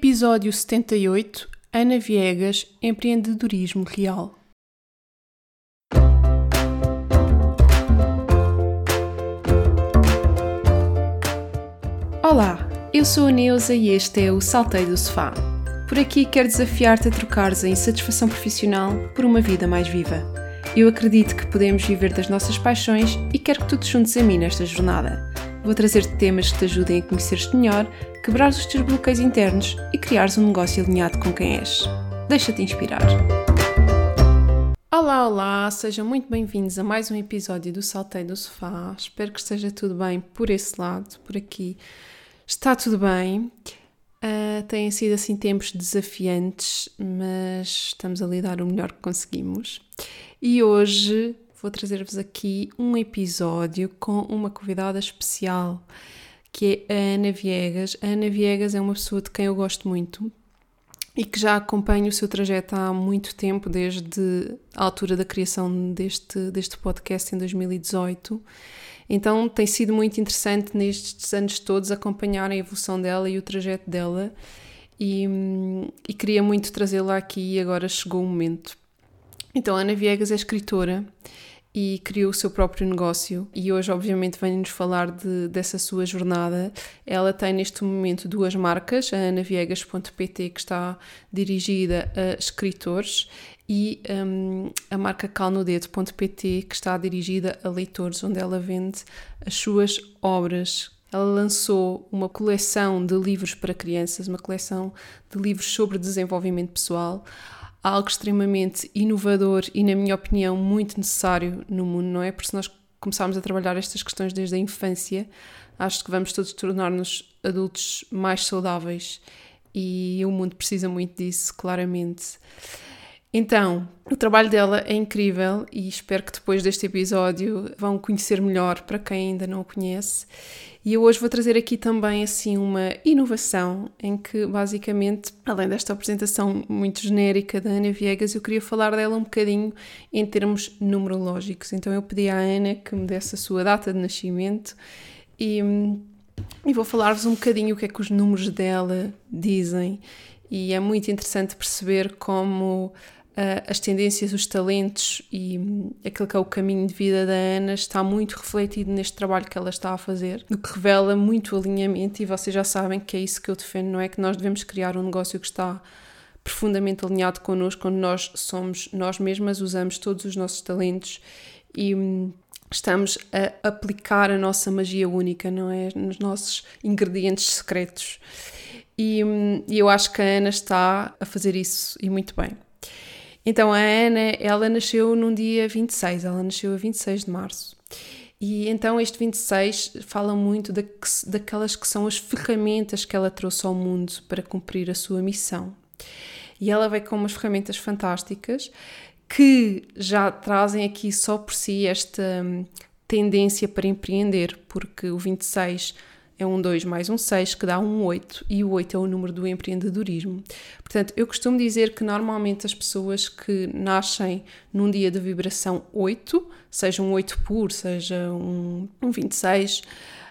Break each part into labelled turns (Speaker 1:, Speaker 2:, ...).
Speaker 1: Episódio 78 Ana Viegas Empreendedorismo Real. Olá, eu sou a Neuza e este é o Salteio do Sofá. Por aqui quero desafiar-te a trocares a insatisfação profissional por uma vida mais viva. Eu acredito que podemos viver das nossas paixões e quero que tu te juntes a mim nesta jornada. Vou trazer-te temas que te ajudem a conhecer-te melhor, quebrar os teus bloqueios internos e criares um negócio alinhado com quem és. Deixa-te inspirar. Olá, olá, sejam muito bem-vindos a mais um episódio do Saltei do Sofá. Espero que esteja tudo bem por esse lado, por aqui. Está tudo bem. Uh, têm sido assim tempos desafiantes, mas estamos a lidar o melhor que conseguimos. E hoje vou trazer-vos aqui um episódio com uma convidada especial, que é a Ana Viegas. A Ana Viegas é uma pessoa de quem eu gosto muito e que já acompanho o seu trajeto há muito tempo, desde a altura da criação deste, deste podcast em 2018. Então tem sido muito interessante nestes anos todos acompanhar a evolução dela e o trajeto dela. E, e queria muito trazê-la aqui e agora chegou o momento. Então, Ana Viegas é escritora e criou o seu próprio negócio e hoje obviamente vem-nos falar de, dessa sua jornada. Ela tem neste momento duas marcas, a anaviegas.pt que está dirigida a escritores e um, a marca calnodedo.pt que está dirigida a leitores, onde ela vende as suas obras. Ela lançou uma coleção de livros para crianças, uma coleção de livros sobre desenvolvimento pessoal, algo extremamente inovador e, na minha opinião, muito necessário no mundo, não é? Porque se nós começarmos a trabalhar estas questões desde a infância, acho que vamos todos tornar-nos adultos mais saudáveis e o mundo precisa muito disso, claramente. Então, o trabalho dela é incrível e espero que depois deste episódio vão conhecer melhor para quem ainda não o conhece. E eu hoje vou trazer aqui também assim uma inovação em que basicamente, além desta apresentação muito genérica da Ana Viegas, eu queria falar dela um bocadinho em termos numerológicos. Então eu pedi à Ana que me desse a sua data de nascimento e, e vou falar-vos um bocadinho o que é que os números dela dizem. E é muito interessante perceber como uh, as tendências, os talentos e um, aquilo que é o caminho de vida da Ana está muito refletido neste trabalho que ela está a fazer, o que revela muito alinhamento e vocês já sabem que é isso que eu defendo, não é? Que nós devemos criar um negócio que está profundamente alinhado connosco, quando nós somos nós mesmas, usamos todos os nossos talentos e um, estamos a aplicar a nossa magia única, não é? Nos nossos ingredientes secretos. E, hum, e eu acho que a Ana está a fazer isso e muito bem. Então a Ana, ela nasceu num dia 26, ela nasceu a 26 de março. E então este 26 fala muito da, daquelas que são as ferramentas que ela trouxe ao mundo para cumprir a sua missão. E ela veio com umas ferramentas fantásticas que já trazem aqui só por si esta hum, tendência para empreender, porque o 26 é um 2 mais um 6, que dá um 8, e o 8 é o número do empreendedorismo. Portanto, eu costumo dizer que normalmente as pessoas que nascem num dia de vibração 8, seja um 8 puro, seja um, um 26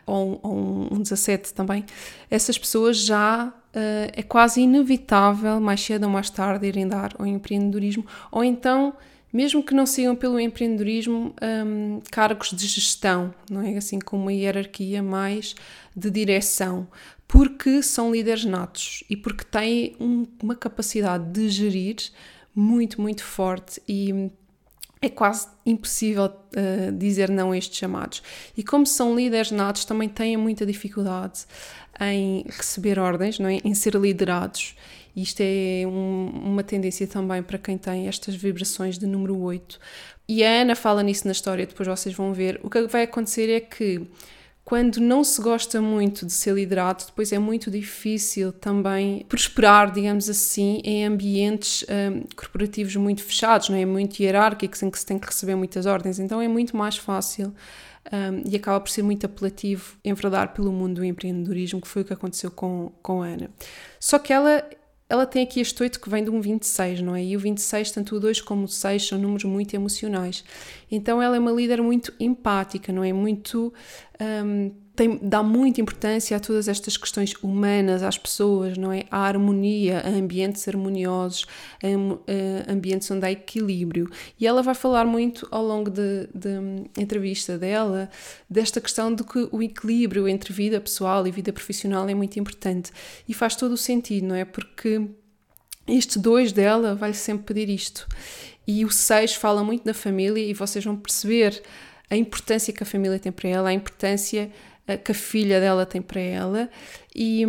Speaker 1: ou, ou um 17 também, essas pessoas já uh, é quase inevitável, mais cedo ou mais tarde, irem dar ao empreendedorismo, ou então mesmo que não sigam pelo empreendedorismo, um, cargos de gestão, não é? Assim, com uma hierarquia mais de direção, porque são líderes natos e porque têm um, uma capacidade de gerir muito, muito forte e é quase impossível uh, dizer não a estes chamados. E como são líderes natos, também têm muita dificuldade em receber ordens, não é? em ser liderados isto é um, uma tendência também para quem tem estas vibrações de número 8. E a Ana fala nisso na história, depois vocês vão ver. O que vai acontecer é que quando não se gosta muito de ser liderado, depois é muito difícil também prosperar, digamos assim, em ambientes um, corporativos muito fechados, não é? Muito hierárquicos, em que se tem que receber muitas ordens. Então é muito mais fácil um, e acaba por ser muito apelativo enverdar pelo mundo do empreendedorismo, que foi o que aconteceu com, com a Ana. Só que ela ela tem aqui este 8 que vem de um 26, não é? E o 26, tanto o 2 como o 6, são números muito emocionais. Então ela é uma líder muito empática, não é? Muito. Um, tem, dá muita importância a todas estas questões humanas, às pessoas, não é? À harmonia, a ambientes harmoniosos, a, a ambientes onde há equilíbrio. E ela vai falar muito ao longo da de, de entrevista dela desta questão de que o equilíbrio entre vida pessoal e vida profissional é muito importante. E faz todo o sentido, não é? Porque este dois dela vai sempre pedir isto. E o seis fala muito da família e vocês vão perceber a importância que a família tem para ela, a importância que a filha dela tem para ela e,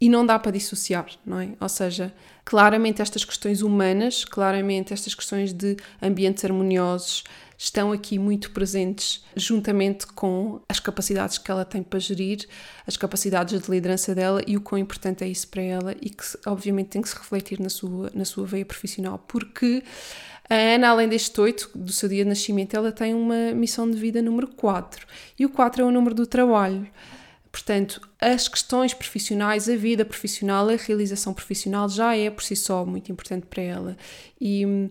Speaker 1: e não dá para dissociar, não é? Ou seja, claramente estas questões humanas, claramente estas questões de ambientes harmoniosos estão aqui muito presentes juntamente com as capacidades que ela tem para gerir, as capacidades de liderança dela e o quão importante é isso para ela e que obviamente tem que se refletir na sua, na sua veia profissional, porque a Ana, além deste 8, do seu dia de nascimento, ela tem uma missão de vida número 4. E o 4 é o número do trabalho. Portanto, as questões profissionais, a vida profissional, a realização profissional já é por si só muito importante para ela. E hum,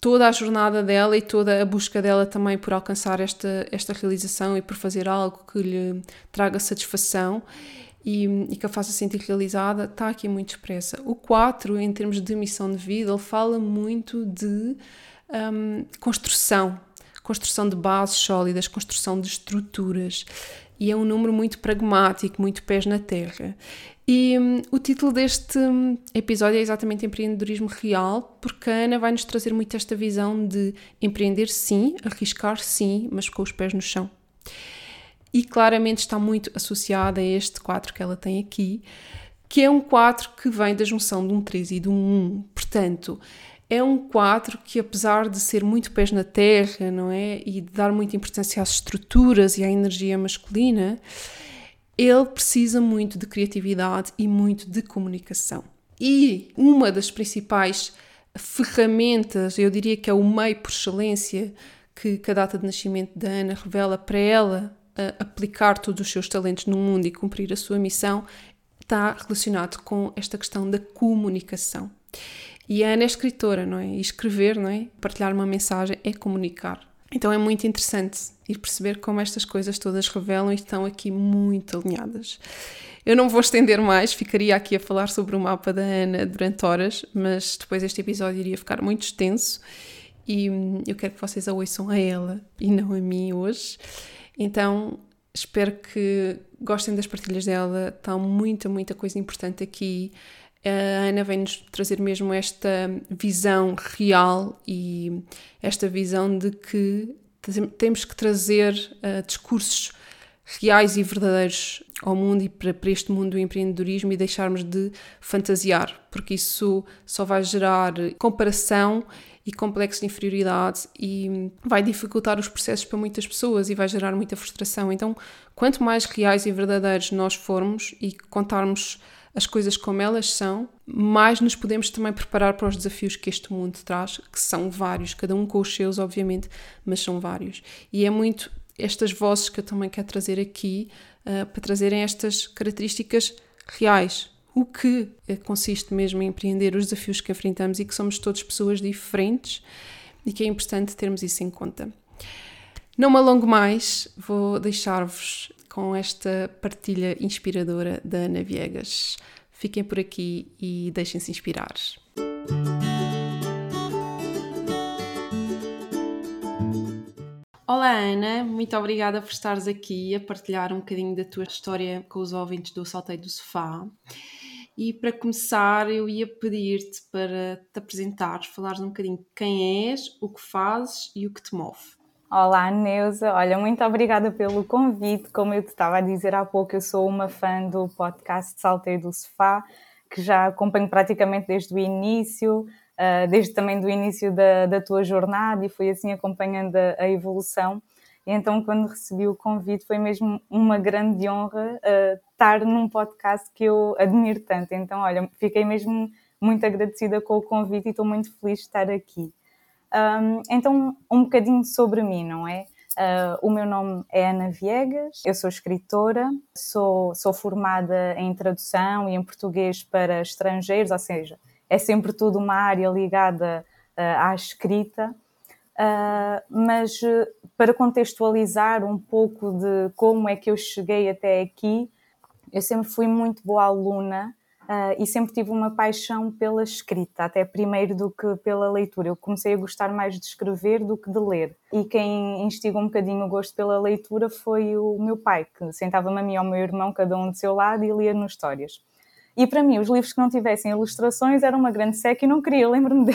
Speaker 1: toda a jornada dela e toda a busca dela também por alcançar esta, esta realização e por fazer algo que lhe traga satisfação e, e, que a faça sentir realizada, está aqui muito expressa. O 4, em termos de missão de vida, ele fala muito de um, construção, construção de bases sólidas, construção de estruturas. E é um número muito pragmático, muito pés na terra. E um, o título deste hum, episódio é exatamente Empreendedorismo Real, porque a Ana vai nos trazer muito esta visão de empreender sim, arriscar sim, mas com os pés no chão e claramente está muito associada a este quadro que ela tem aqui, que é um quadro que vem da junção de um 3 e de um 1. Portanto, é um quadro que, apesar de ser muito pés na terra, não é? E de dar muita importância às estruturas e à energia masculina, ele precisa muito de criatividade e muito de comunicação. E uma das principais ferramentas, eu diria que é o meio por excelência que, que a data de nascimento da Ana revela para ela aplicar todos os seus talentos no mundo e cumprir a sua missão está relacionado com esta questão da comunicação. E a Ana é escritora, não é? E escrever, não é? Partilhar uma mensagem é comunicar. Então é muito interessante ir perceber como estas coisas todas revelam e estão aqui muito alinhadas. Eu não vou estender mais, ficaria aqui a falar sobre o mapa da Ana durante horas, mas depois este episódio iria ficar muito extenso e eu quero que vocês a ouçam a ela e não a mim hoje. Então espero que gostem das partilhas dela, está muita, muita coisa importante aqui. A Ana vem-nos trazer mesmo esta visão real e esta visão de que temos que trazer uh, discursos reais e verdadeiros ao mundo e para, para este mundo do empreendedorismo e deixarmos de fantasiar, porque isso só vai gerar comparação e complexo de inferioridade e vai dificultar os processos para muitas pessoas e vai gerar muita frustração. Então, quanto mais reais e verdadeiros nós formos e contarmos as coisas como elas são, mais nos podemos também preparar para os desafios que este mundo traz, que são vários, cada um com os seus, obviamente, mas são vários. E é muito estas vozes que eu também quero trazer aqui uh, para trazerem estas características reais, o que consiste mesmo em empreender os desafios que enfrentamos e que somos todas pessoas diferentes e que é importante termos isso em conta. Não me alongo mais, vou deixar-vos com esta partilha inspiradora da Ana Viegas. Fiquem por aqui e deixem-se inspirar. Olá Ana, muito obrigada por estares aqui a partilhar um bocadinho da tua história com os ouvintes do Salteio do Sofá. E para começar, eu ia pedir-te para te apresentares, falares um bocadinho quem és, o que fazes e o que te move.
Speaker 2: Olá, Neuza. Olha, muito obrigada pelo convite. Como eu te estava a dizer há pouco, eu sou uma fã do podcast Salteio do Sofá, que já acompanho praticamente desde o início, ah, desde também do início da, da tua jornada e fui assim acompanhando a, a evolução. E então, quando recebi o convite, foi mesmo uma grande honra uh, estar num podcast que eu admiro tanto. Então, olha, fiquei mesmo muito agradecida com o convite e estou muito feliz de estar aqui. Um, então, um bocadinho sobre mim, não é? Uh, o meu nome é Ana Viegas, eu sou escritora, sou, sou formada em tradução e em português para estrangeiros, ou seja, é sempre tudo uma área ligada uh, à escrita. Uh, mas uh, para contextualizar um pouco de como é que eu cheguei até aqui, eu sempre fui muito boa aluna uh, e sempre tive uma paixão pela escrita, até primeiro do que pela leitura. Eu comecei a gostar mais de escrever do que de ler. E quem instigou um bocadinho o gosto pela leitura foi o meu pai, que sentava-me a mim e ao meu irmão, cada um do seu lado, e lia-nos histórias. E para mim, os livros que não tivessem ilustrações eram uma grande seca e não queria. Lembro-me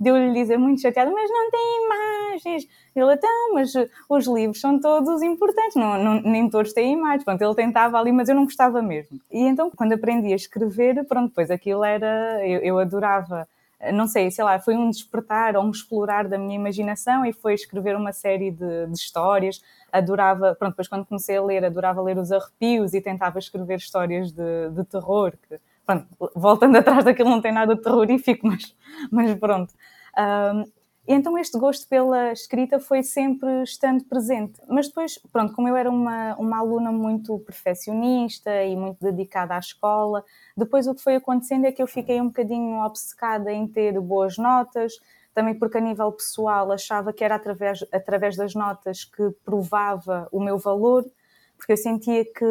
Speaker 2: de eu lhe dizer muito chateada, mas não tem imagens. Ele, então, mas os livros são todos importantes, não, não, nem todos têm imagens. Pronto, ele tentava ali, mas eu não gostava mesmo. E então, quando aprendi a escrever, pronto, depois aquilo era, eu, eu adorava não sei, sei lá, foi um despertar ou um explorar da minha imaginação e foi escrever uma série de, de, histórias. Adorava, pronto, depois quando comecei a ler, adorava ler os arrepios e tentava escrever histórias de, de terror, que pronto, voltando atrás daquilo não tem nada de terrorífico, mas, mas pronto. Um, então este gosto pela escrita foi sempre estando presente. Mas depois, pronto, como eu era uma, uma aluna muito perfeccionista e muito dedicada à escola, depois o que foi acontecendo é que eu fiquei um bocadinho obcecada em ter boas notas, também porque a nível pessoal achava que era através, através das notas que provava o meu valor, porque eu sentia que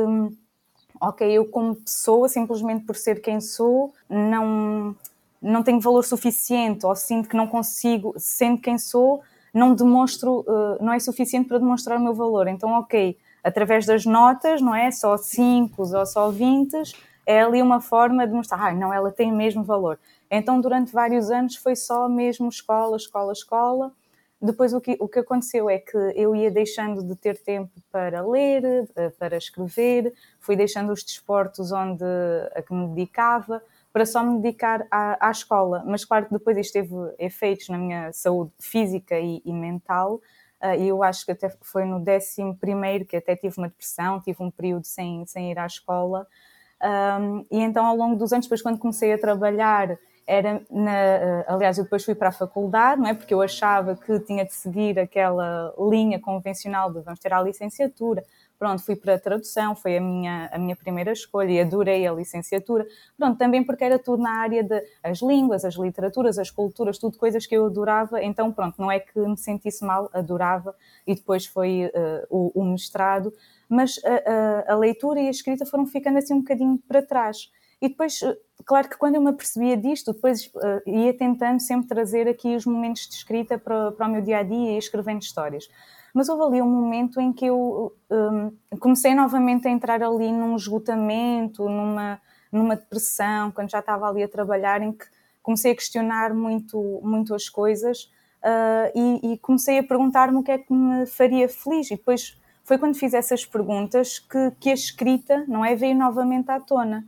Speaker 2: ok, eu como pessoa, simplesmente por ser quem sou, não, não tenho valor suficiente ou sinto que não consigo, sendo quem sou, não demonstro, uh, não é suficiente para demonstrar o meu valor. Então, ok, através das notas, não é? Só 5 ou só 20, é ali uma forma de mostrar, ah, não, ela tem o mesmo valor. Então, durante vários anos foi só mesmo escola, escola, escola, depois o que, o que aconteceu é que eu ia deixando de ter tempo para ler, eh, para escrever, fui deixando os desportos onde a que me dedicava para só me dedicar à, à escola. Mas claro que depois isto teve efeitos na minha saúde física e, e mental. Uh, e eu acho que até foi no décimo primeiro que até tive uma depressão, tive um período sem, sem ir à escola. Um, e então ao longo dos anos, depois quando comecei a trabalhar era na, eh, aliás, eu depois fui para a faculdade, não é? Porque eu achava que tinha de seguir aquela linha convencional de vamos ter a licenciatura. Pronto, fui para a tradução, foi a minha, a minha primeira escolha e adorei a licenciatura. Pronto, também porque era tudo na área das as línguas, as literaturas, as culturas, tudo coisas que eu adorava. Então, pronto, não é que me sentisse mal, adorava. E depois foi uh, o, o, mestrado. Mas a, a, a leitura e a escrita foram ficando assim um bocadinho para trás. E depois, eh, claro que quando eu me apercebia disto, depois uh, ia tentando sempre trazer aqui os momentos de escrita para, para o meu dia a dia e escrevendo histórias. Mas houve ali um momento em que eu um, comecei novamente a entrar ali num esgotamento, numa, numa depressão, quando já estava ali a trabalhar, em que comecei a questionar muito, muito as coisas uh, e, e comecei a perguntar-me o que é que me faria feliz. E depois foi quando fiz essas perguntas que, que a escrita, não é, veio novamente à tona.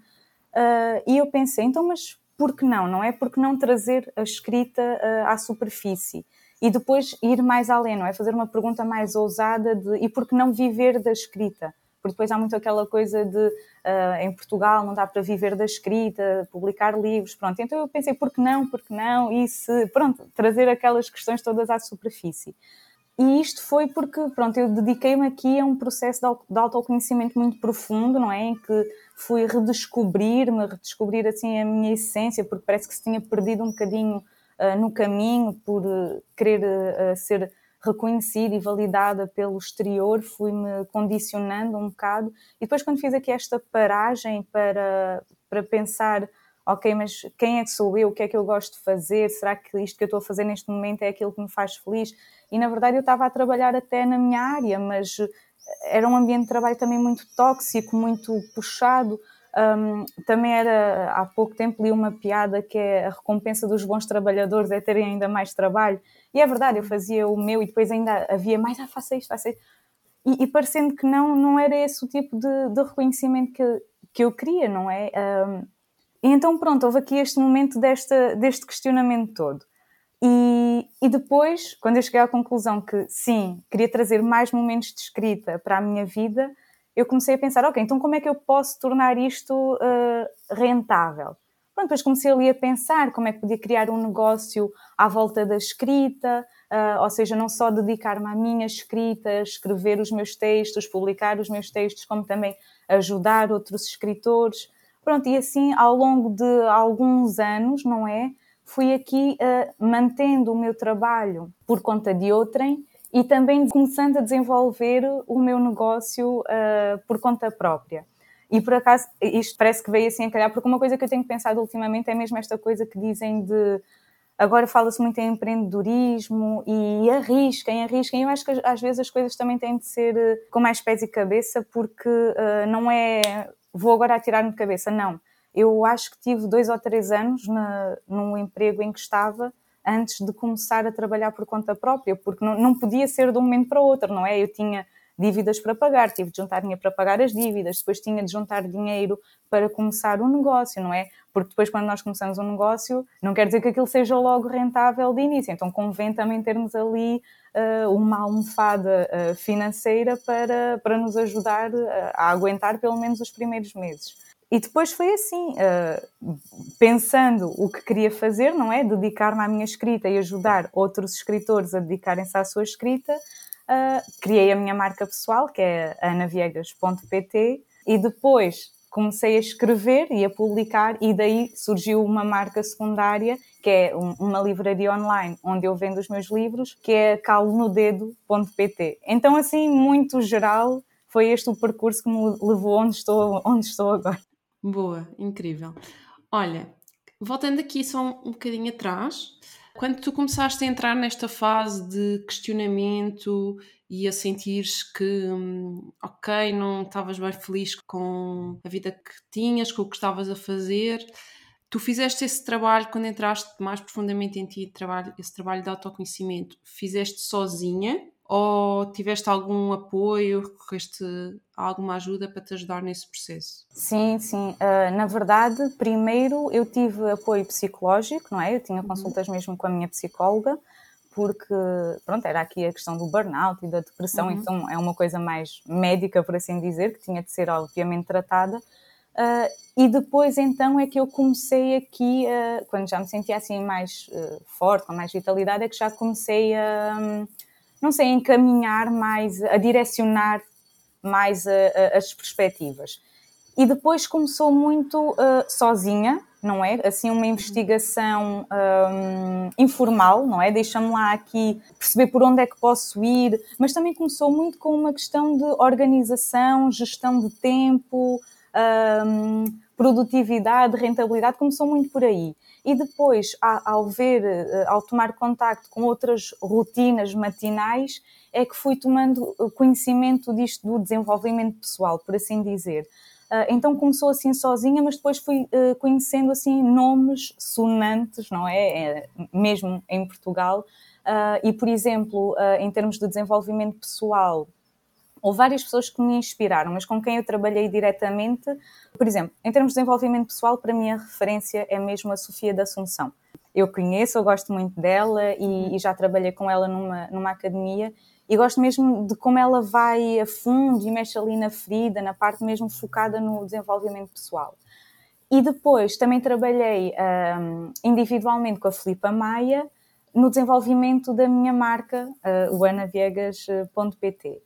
Speaker 2: Uh, e eu pensei, então, mas por que não? Não é? Porque não trazer a escrita uh, à superfície? E depois ir mais além, não é? Fazer uma pergunta mais ousada de e por que não viver da escrita? Porque depois há muito aquela coisa de uh, em Portugal não dá para viver da escrita, publicar livros, pronto. Então eu pensei, por que não, por que não? E se, pronto, trazer aquelas questões todas à superfície. E isto foi porque, pronto, eu dediquei-me aqui a um processo de autoconhecimento muito profundo, não é? Em que fui redescobrir-me, redescobrir assim a minha essência, porque parece que se tinha perdido um bocadinho no caminho por uh, querer uh, ser reconhecida e validada pelo exterior, fui-me condicionando um bocado. E depois, quando fiz aqui esta paragem para, para pensar ok, mas quem é que sou eu? O que é que eu gosto de fazer? Será que isto que eu estou a fazer neste momento é aquilo que me faz feliz? E na verdade eu estava a trabalhar até na minha área, mas eh, era um ambiente de trabalho também muito tóxico, muito puxado. Um, também era, há pouco tempo li uma piada que é a recompensa dos bons trabalhadores é terem ainda mais trabalho. E é verdade, eu fazia o meu e depois ainda havia mais, ah, faça isto, faça isto. E, e parecendo que não, não era esse o tipo de, de reconhecimento que, que eu queria, não é? Um, e então, pronto, houve aqui este momento desta, deste questionamento todo. E, e, depois, quando eu cheguei à conclusão que sim, queria trazer mais momentos de escrita para a minha vida, eu comecei a pensar: ok, então como é que eu posso tornar isto uh, rentável? Pronto, depois comecei ali a pensar como é que podia criar um negócio à volta da escrita, uh, ou seja, não só dedicar-me à minha escrita, escrever os meus textos, publicar os meus textos, como também ajudar outros escritores. Pronto, e assim ao longo de alguns anos, não é? fui aqui uh, mantendo o meu trabalho por conta de outrem e também começando a desenvolver o meu negócio uh, por conta própria. E por acaso, isto parece que veio assim a calhar, porque uma coisa que eu tenho pensado ultimamente é mesmo esta coisa que dizem de. Agora fala-se muito em empreendedorismo e arrisquem, arrisquem. Eu acho que às vezes as coisas também têm de ser eh, com mais pés e cabeça, porque uh, não é vou agora atirar-me de cabeça, não. Eu acho que tive dois ou três anos na, num emprego em que estava antes de começar a trabalhar por conta própria, porque não, não podia ser de um momento para o outro, não é? Eu tinha dívidas para pagar, tive de juntar dinheiro para pagar as dívidas, depois tinha de juntar dinheiro para começar um negócio, não é? Porque depois, quando nós começamos um negócio, não quer dizer que aquilo seja logo rentável de início, então convém também termos ali uh, uma almofada uh, financeira para, para nos ajudar a aguentar pelo menos os primeiros meses. E depois foi assim, uh, pensando o que queria fazer, não é? Dedicar-me à minha escrita e ajudar outros escritores a dedicarem-se à sua escrita, uh, criei a minha marca pessoal, que é anaviegas.pt, e depois comecei a escrever e a publicar, e daí surgiu uma marca secundária, que é um, uma livraria online, onde eu vendo os meus livros, que é calonodedo.pt. Então, assim, muito geral, foi este o percurso que me levou onde estou, onde estou agora.
Speaker 1: Boa, incrível. Olha, voltando aqui só um, um bocadinho atrás, quando tu começaste a entrar nesta fase de questionamento e a sentires que, hum, ok, não estavas bem feliz com a vida que tinhas, com o que estavas a fazer, tu fizeste esse trabalho quando entraste mais profundamente em ti, trabalho, esse trabalho de autoconhecimento, fizeste sozinha ou tiveste algum apoio, recorreste a alguma ajuda para te ajudar nesse processo?
Speaker 2: Sim, sim. Uh, na verdade, primeiro eu tive apoio psicológico, não é? Eu tinha uhum. consultas uhum. mesmo com a minha psicóloga, porque, pronto, era aqui a questão do burnout e da depressão, uhum. então é uma coisa mais médica, por assim dizer, que tinha de ser obviamente tratada. Uh, e depois então é que eu comecei aqui, uh, quando já me sentia assim mais forte, com mais vitalidade, é que já comecei a. Um, não sei, encaminhar mais, a direcionar mais a, a, as perspectivas. E depois começou muito uh, sozinha, não é? Assim, uma investigação um, informal, não é? Deixa-me lá aqui perceber por onde é que posso ir, mas também começou muito com uma questão de organização, gestão de tempo, um, produtividade, rentabilidade, começou muito por aí. E depois, ao ver, eh, ao tomar contacto com outras rotinas matinais, é que fui tomando conhecimento disto do desenvolvimento pessoal, por assim dizer. Ah, então começou assim sozinha, mas depois fui eh, conhecendo assim nomes sonantes, não é? é mesmo em Portugal. Ah, e, por exemplo, ah, em termos de desenvolvimento pessoal, Houve várias pessoas que me inspiraram, mas com quem eu trabalhei diretamente. Por exemplo, em termos de desenvolvimento pessoal, para mim a referência é mesmo a Sofia da Assunção. Eu conheço, eu gosto muito dela e, e já trabalhei com ela numa, numa academia e gosto mesmo de como ela vai a fundo e mexe ali na ferida, na parte mesmo focada no desenvolvimento pessoal. E depois também trabalhei um, individualmente com a Filipa Maia no desenvolvimento da minha marca, uh, o anaviegas.pt.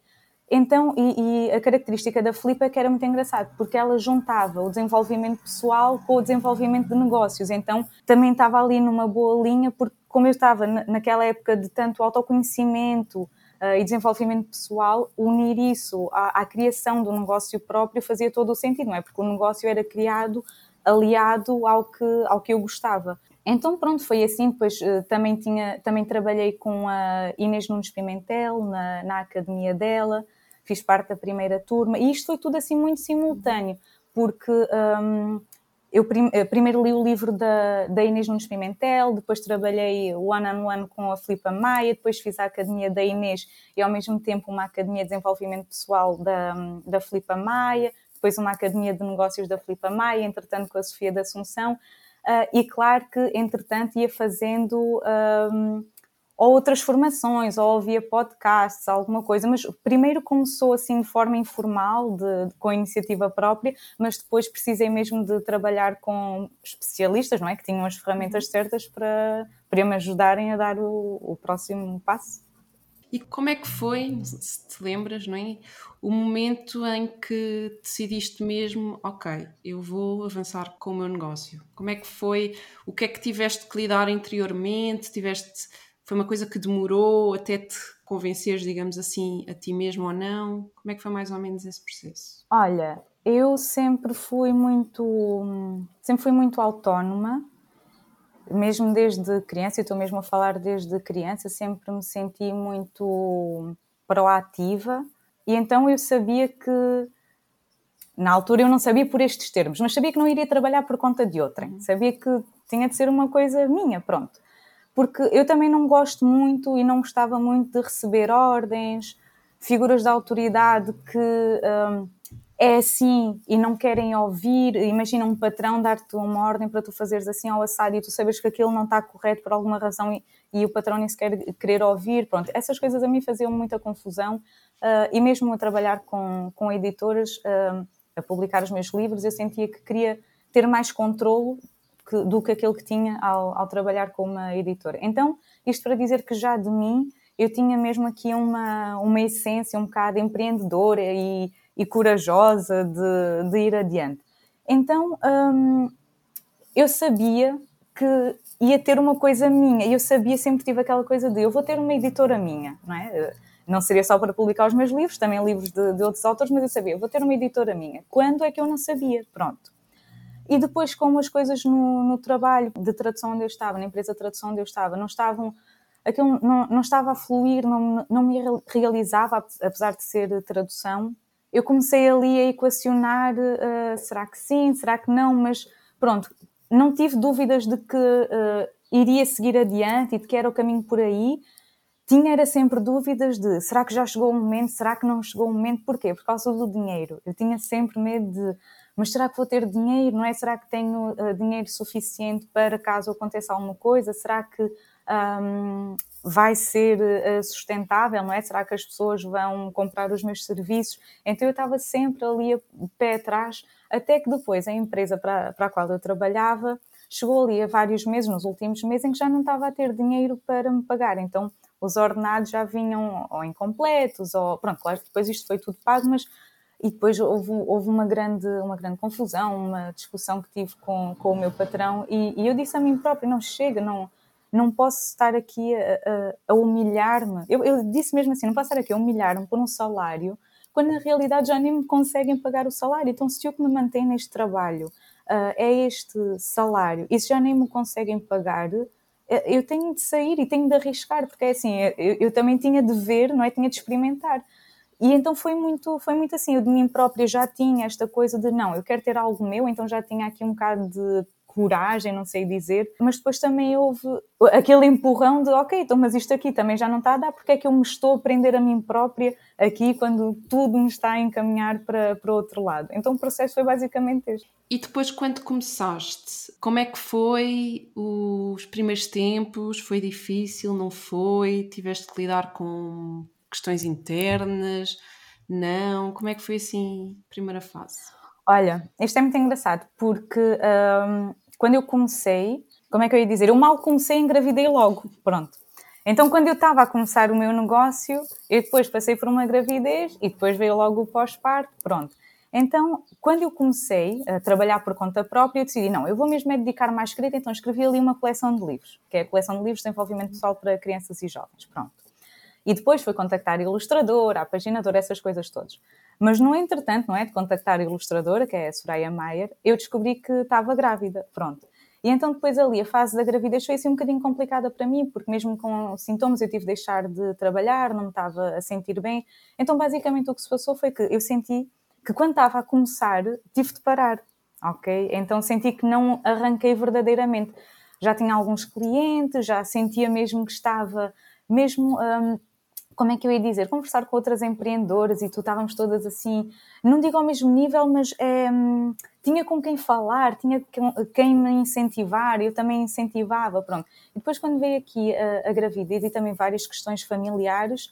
Speaker 2: Então, e, e, a característica da Filipa é que era muito engraçado, porque ela juntava o desenvolvimento pessoal com o desenvolvimento de negócios. Então, também estava ali numa boa linha, porque como eu estava naquela época de tanto autoconhecimento uh, e desenvolvimento pessoal, unir isso à, à, criação do negócio próprio fazia todo o sentido, não é? Porque o negócio era criado aliado ao que, ao que eu gostava. Então pronto, foi assim, depois uh, também, tinha, também trabalhei com a Inês Nunes Pimentel na, na academia dela, fiz parte da primeira turma, e isto foi tudo assim muito simultâneo, porque um, eu prim primeiro li o livro da, da Inês Nunes Pimentel, depois trabalhei one on one com a Filipa Maia, depois fiz a academia da Inês e ao mesmo tempo uma academia de desenvolvimento pessoal da, da Filipa Maia, depois uma academia de negócios da Filipa Maia, entretanto com a Sofia da Assunção, uh, e claro que entretanto ia fazendo um, ou outras formações, ou ouvia podcasts, alguma coisa, mas primeiro começou assim de forma informal, de, de, com iniciativa própria, mas depois precisei mesmo de trabalhar com especialistas, não é? Que tinham as ferramentas certas para, para me ajudarem a dar o, o próximo passo.
Speaker 1: E como é que foi, se te lembras, não é? O momento em que decidiste mesmo, ok, eu vou avançar com o meu negócio. Como é que foi? O que é que tiveste que lidar interiormente? Tiveste, foi uma coisa que demorou até te convenceres, digamos assim, a ti mesmo ou não? Como é que foi mais ou menos esse processo?
Speaker 2: Olha, eu sempre fui muito, sempre fui muito autónoma mesmo desde criança, eu estou mesmo a falar desde criança, sempre me senti muito proativa e então eu sabia que na altura eu não sabia por estes termos, mas sabia que não iria trabalhar por conta de outrem, uhum. sabia que tinha de ser uma coisa minha, pronto. Porque eu também não gosto muito e não gostava muito de receber ordens, figuras de autoridade que um, é assim e não querem ouvir, imagina um patrão dar-te uma ordem para tu fazeres assim ao assado e tu sabes que aquilo não está correto por alguma razão e, e o patrão nem sequer querer ouvir, pronto, essas coisas a mim faziam muita confusão uh, e mesmo a trabalhar com, com editoras, uh, a publicar os meus livros, eu sentia que queria ter mais controlo que, do que aquele que tinha ao, ao trabalhar com uma editora. Então, isto para dizer que já de mim eu tinha mesmo aqui uma, uma essência um bocado empreendedora e e corajosa de, de ir adiante. Então hum, eu sabia que ia ter uma coisa minha, eu sabia, sempre tive aquela coisa de eu vou ter uma editora minha, não é? Não seria só para publicar os meus livros, também livros de, de outros autores, mas eu sabia, eu vou ter uma editora minha. Quando é que eu não sabia? Pronto. E depois, como as coisas no, no, trabalho de tradução onde eu estava, na empresa de tradução onde eu estava, não estavam, aquilo não, não estava a fluir, não, não me realizava, apesar de ser tradução, eu comecei ali a equacionar: uh, será que sim, será que não? Mas pronto, não tive dúvidas de que uh, iria seguir adiante e de que era o caminho por aí. Tinha era sempre dúvidas de será que já chegou o momento, será que não chegou o momento? Porquê? Por causa do dinheiro. Eu tinha sempre medo de mas será que vou ter dinheiro? Não é? Será que tenho uh, dinheiro suficiente para caso aconteça alguma coisa? Será que um, vai ser uh, sustentável, não é? Será que as pessoas vão comprar os meus serviços? Então eu estava sempre ali a pé atrás, até que depois a empresa para, para a qual eu trabalhava chegou ali a vários meses, nos últimos meses, em que já não estava a ter dinheiro para me pagar. Então os ordenados já vinham ou incompletos, ou pronto, claro que depois isto foi tudo pago, mas e depois houve, houve uma, grande, uma grande confusão, uma discussão que tive com, com o meu patrão, e, e eu disse a mim própria: não chega, não não posso estar aqui a, a, a humilhar-me. Eu, eu, disse mesmo assim: não posso estar aqui a humilhar-me por um salário, quando na realidade já nem me conseguem pagar o salário. Então, se o que me mantém neste trabalho uh, é este salário e se já nem me conseguem pagar, eh, eu tenho de sair e tenho de arriscar, porque é assim, eu, eu, também tinha de ver, não é? Tinha de experimentar. E então foi muito, foi muito assim, eu de mim própria já tinha esta coisa de não, eu quero ter algo meu, então já tinha aqui um bocado de coragem, não sei dizer, mas depois também houve aquele empurrão de ok, então, mas isto aqui também já não está a dar, porque é que eu me estou a prender a mim própria aqui quando tudo me está a encaminhar para, para outro lado? Então o processo foi basicamente este.
Speaker 1: E depois, quando começaste, como é que foi os primeiros tempos? Foi difícil? Não foi? Tiveste que lidar com questões internas? Não? Como é que foi assim primeira fase?
Speaker 2: Olha, isto é muito engraçado porque hum, quando eu comecei, como é que eu ia dizer? Eu mal comecei, engravidei logo, pronto. Então, quando eu estava a começar o meu negócio, eu depois passei por uma gravidez e depois veio logo o pós-parto, pronto. Então, quando eu comecei a trabalhar por conta própria, eu decidi, não, eu vou mesmo é dedicar mais escrita, então escrevi ali uma coleção de livros, que é a coleção de livros de desenvolvimento pessoal para crianças e jovens, pronto. E depois foi contactar a ilustradora, a paginadora, essas coisas todas. Mas no entretanto, não é, de contactar a ilustradora, que é a Soraya Maier, eu descobri que estava grávida, pronto. E então depois ali a fase da gravidez foi assim um bocadinho complicada para mim, porque mesmo com sintomas eu tive de deixar de trabalhar, não me estava a sentir bem. Então basicamente o que se passou foi que eu senti que quando estava a começar tive de parar, ok? Então senti que não arranquei verdadeiramente. Já tinha alguns clientes, já sentia mesmo que estava mesmo hum, como é que eu ia dizer, conversar com outras empreendedoras e tu estávamos todas assim, não digo ao mesmo nível, mas é, tinha com quem falar, tinha quem me incentivar, eu também incentivava, pronto. E depois quando veio aqui a, a gravidez e também várias questões familiares,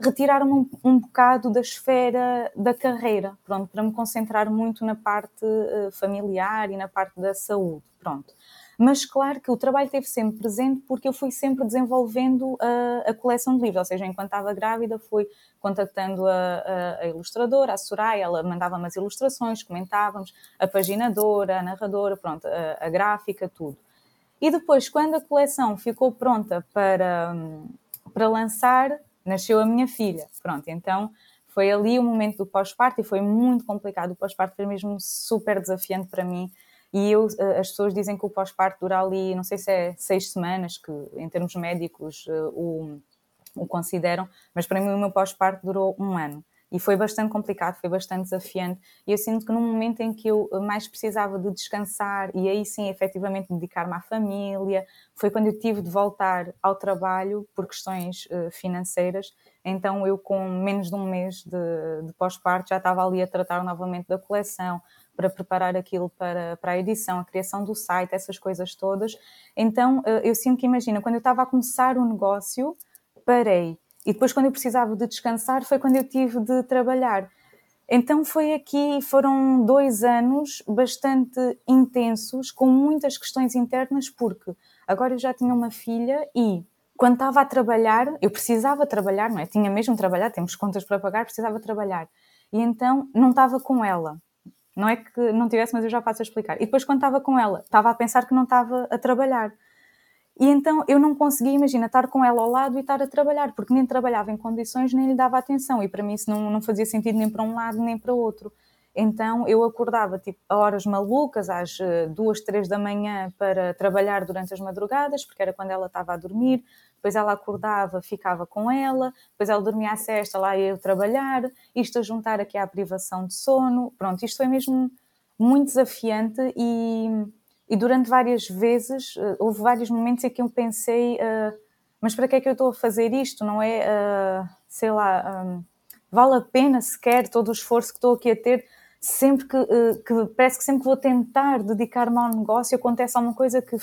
Speaker 2: retiraram-me um, um bocado da esfera da carreira, pronto, para me concentrar muito na parte uh, familiar e na parte da saúde, pronto. Mas claro que o trabalho esteve sempre presente porque eu fui sempre desenvolvendo a, a coleção de livros, ou seja, enquanto estava grávida fui contactando a, a, a ilustradora, a Soraya, ela mandava umas ilustrações, comentávamos, a paginadora, a narradora, pronto, a, a gráfica, tudo. E depois, quando a coleção ficou pronta para, para lançar, nasceu a minha filha. Pronto, então foi ali o momento do pós-parto e foi muito complicado. O pós-parto foi mesmo super desafiante para mim. E eu, eh, as pessoas dizem que o pós-parto dura ali, não sei se é seis semanas, que em termos médicos eh, o, o consideram, mas para mim o meu pós-parto durou um ano. E foi bastante complicado, foi bastante desafiante. E eu sinto que no momento em que eu mais precisava de descansar e aí sim efetivamente dedicar-me à família, foi quando eu tive de voltar ao trabalho por questões uh, financeiras. Então eu, com menos de um mês de, de pós-parto, já estava ali a tratar novamente da coleção, para preparar aquilo para, para a edição, a criação do site, essas coisas todas. Então uh, eu sinto que, imagina, quando eu estava a começar o negócio, parei e depois, quando eu precisava de descansar, foi quando eu tive de trabalhar. Então foi aqui, foram dois anos bastante intensos, com muitas questões internas, porque agora eu já tinha uma filha e quando estava a trabalhar, eu precisava trabalhar, não é? Tinha mesmo trabalhar, temos contas para pagar, precisava trabalhar. E então não estava com ela. Não é que não tivesse, mas eu já passo a explicar. E depois, quando estava com ela, estava a pensar que não estava a trabalhar. E então eu não conseguia, imagina, estar com ela ao lado e estar a trabalhar, porque nem trabalhava em condições, nem lhe dava atenção. E para mim isso não, não fazia sentido nem para um lado nem para outro. Então eu acordava tipo a horas malucas, às eh, duas, três da manhã, para trabalhar durante as madrugadas, porque era quando ela estava a dormir. Depois ela acordava, ficava com ela. Depois ela dormia à cesta, lá ia eu trabalhar. Isto a juntar aqui à privação de sono. Pronto, isto foi mesmo muito desafiante e e durante várias vezes, uh, houve vários momentos em que eu pensei, uh, mas para que é que eu estou a fazer isto? Não é, uh, sei lá, um, vale a pena sequer todo o esforço que estou aqui a ter? Sempre que, que parece que sempre que vou tentar dedicar-me ao negócio acontece alguma coisa que,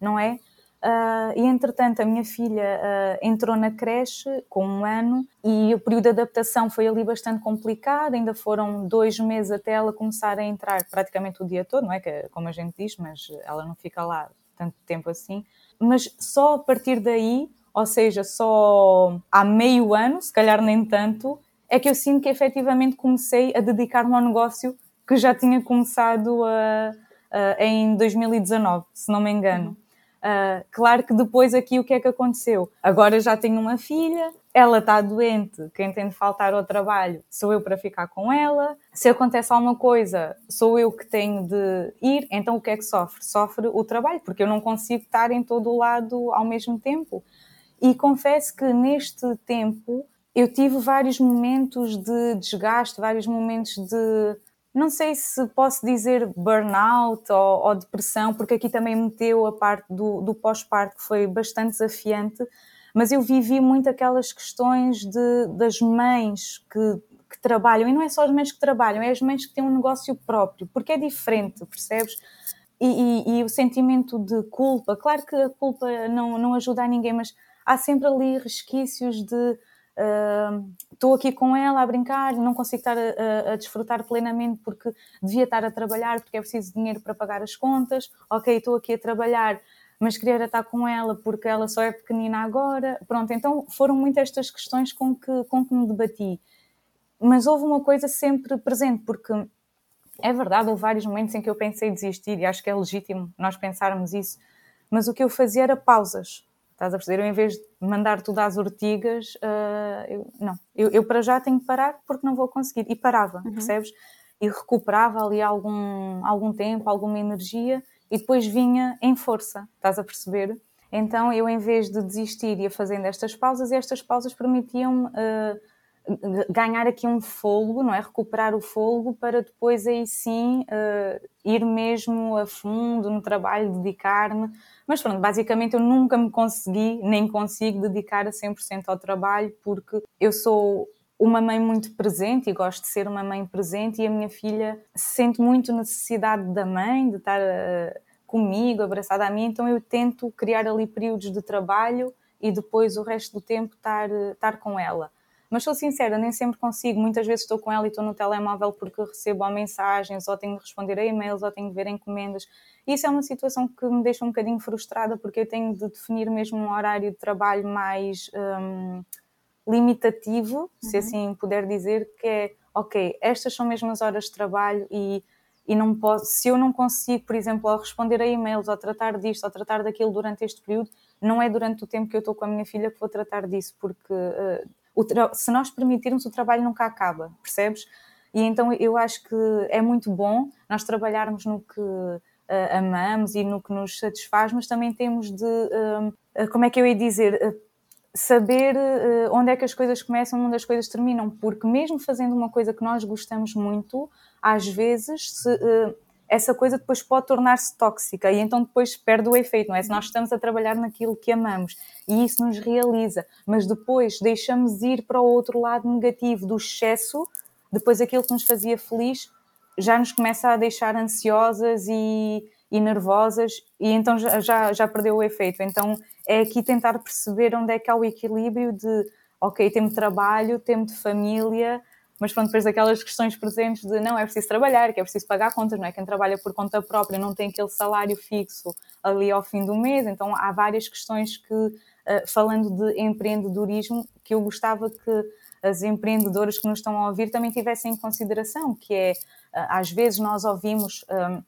Speaker 2: não é? Uh, e entretanto, a minha filha uh, entrou na creche com um ano e o período de adaptação foi ali bastante complicado. Ainda foram dois meses até ela começar a entrar praticamente o dia todo, não é? Que, como a gente diz, mas ela não fica lá tanto tempo assim. Mas só a partir daí, ou seja, só há meio ano, se calhar nem tanto, é que eu sinto que efetivamente comecei a dedicar-me ao negócio que já tinha começado a, a, em 2019, se não me engano. Uhum. Uh, claro que depois aqui o que é que aconteceu? Agora já tenho uma filha, ela está doente, quem tem de faltar ao trabalho sou eu para ficar com ela. Se acontece alguma coisa, sou eu que tenho de ir, então o que é que sofre? Sofre o trabalho, porque eu não consigo estar em todo o lado ao mesmo tempo. E confesso que neste tempo eu tive vários momentos de desgaste, vários momentos de não sei se posso dizer burnout ou, ou depressão, porque aqui também meteu a parte do, do pós-parto, que foi bastante desafiante, mas eu vivi muito aquelas questões de, das mães que, que trabalham, e não é só as mães que trabalham, é as mães que têm um negócio próprio, porque é diferente, percebes? E, e, e, o sentimento de culpa, claro que a culpa não, não ajuda a ninguém, mas há sempre ali resquícios de estou uh, aqui com ela a brincar, não consigo estar a, a, a, desfrutar plenamente porque devia estar a trabalhar, porque é preciso dinheiro para pagar as contas. Ok, estou aqui a trabalhar, mas queria estar com ela porque ela só é pequenina agora. Pronto, então foram muitas estas questões com que, com que me debati. Mas houve uma coisa sempre presente, porque é verdade, houve vários momentos em que eu pensei desistir, e acho que é legítimo nós pensarmos isso, mas o que eu fazia era pausas Estás a perceber? Eu, em vez de mandar tudo às ortigas, uh, eu, não, eu, eu, para já tenho que parar porque não vou conseguir. E parava, uhum. percebes? E recuperava ali algum, algum tempo, alguma energia e depois vinha em força, estás a perceber? Então eu, em vez de desistir, ia fazendo estas pausas e estas pausas permitiam-me uh, ganhar aqui um fôlego, não é? Recuperar o fôlego para depois aí sim uh, ir mesmo a fundo no trabalho, dedicar-me. Mas pronto, basicamente eu nunca me consegui, nem consigo dedicar a 100% ao trabalho porque eu sou uma mãe muito presente e gosto de ser uma mãe presente e a minha filha sente muito necessidade da mãe, de estar uh, comigo, abraçada a mim, então eu tento criar ali períodos de trabalho e depois o resto do tempo estar, estar com ela. Mas sou sincera, nem sempre consigo. Muitas vezes estou com ela e estou no telemóvel porque recebo mensagens, ou tenho de responder a e-mails, ou tenho de ver encomendas. Isso é uma situação que me deixa um bocadinho frustrada porque eu tenho de definir mesmo um horário de trabalho mais um, limitativo, uhum. se assim puder dizer, que é ok, estas são mesmo as horas de trabalho e e não posso, se eu não consigo, por exemplo, ao responder a e-mails, ou tratar disto, ou tratar daquilo durante este período, não é durante o tempo que eu estou com a minha filha que vou tratar disso, porque uh, se nós permitirmos, o trabalho nunca acaba, percebes? E então eu acho que é muito bom nós trabalharmos no que uh, amamos e no que nos satisfaz, mas também temos de, uh, como é que eu ia dizer, saber onde é que as coisas começam, onde as coisas terminam, porque mesmo fazendo uma coisa que nós gostamos muito, às vezes se, uh, essa coisa depois pode tornar-se tóxica e então depois perde o efeito, não é? Se nós estamos a trabalhar naquilo que amamos e isso nos realiza, mas depois deixamos ir para o outro lado negativo do excesso, depois aquilo que nos fazia feliz já nos começa a deixar ansiosas e, e nervosas e então já, já, já perdeu o efeito. Então é aqui tentar perceber onde é que há o equilíbrio de ok, tempo de trabalho, tempo de família, mas pronto, depois daquelas questões presentes de não, é preciso trabalhar, que é preciso pagar contas, não é? Quem trabalha por conta própria não tem aquele salário fixo ali ao fim do mês, então há várias questões que, uh, falando de empreendedorismo, que eu gostava que as empreendedoras que nos estão a ouvir também tivessem em consideração, que é, uh, às vezes nós ouvimos... Um,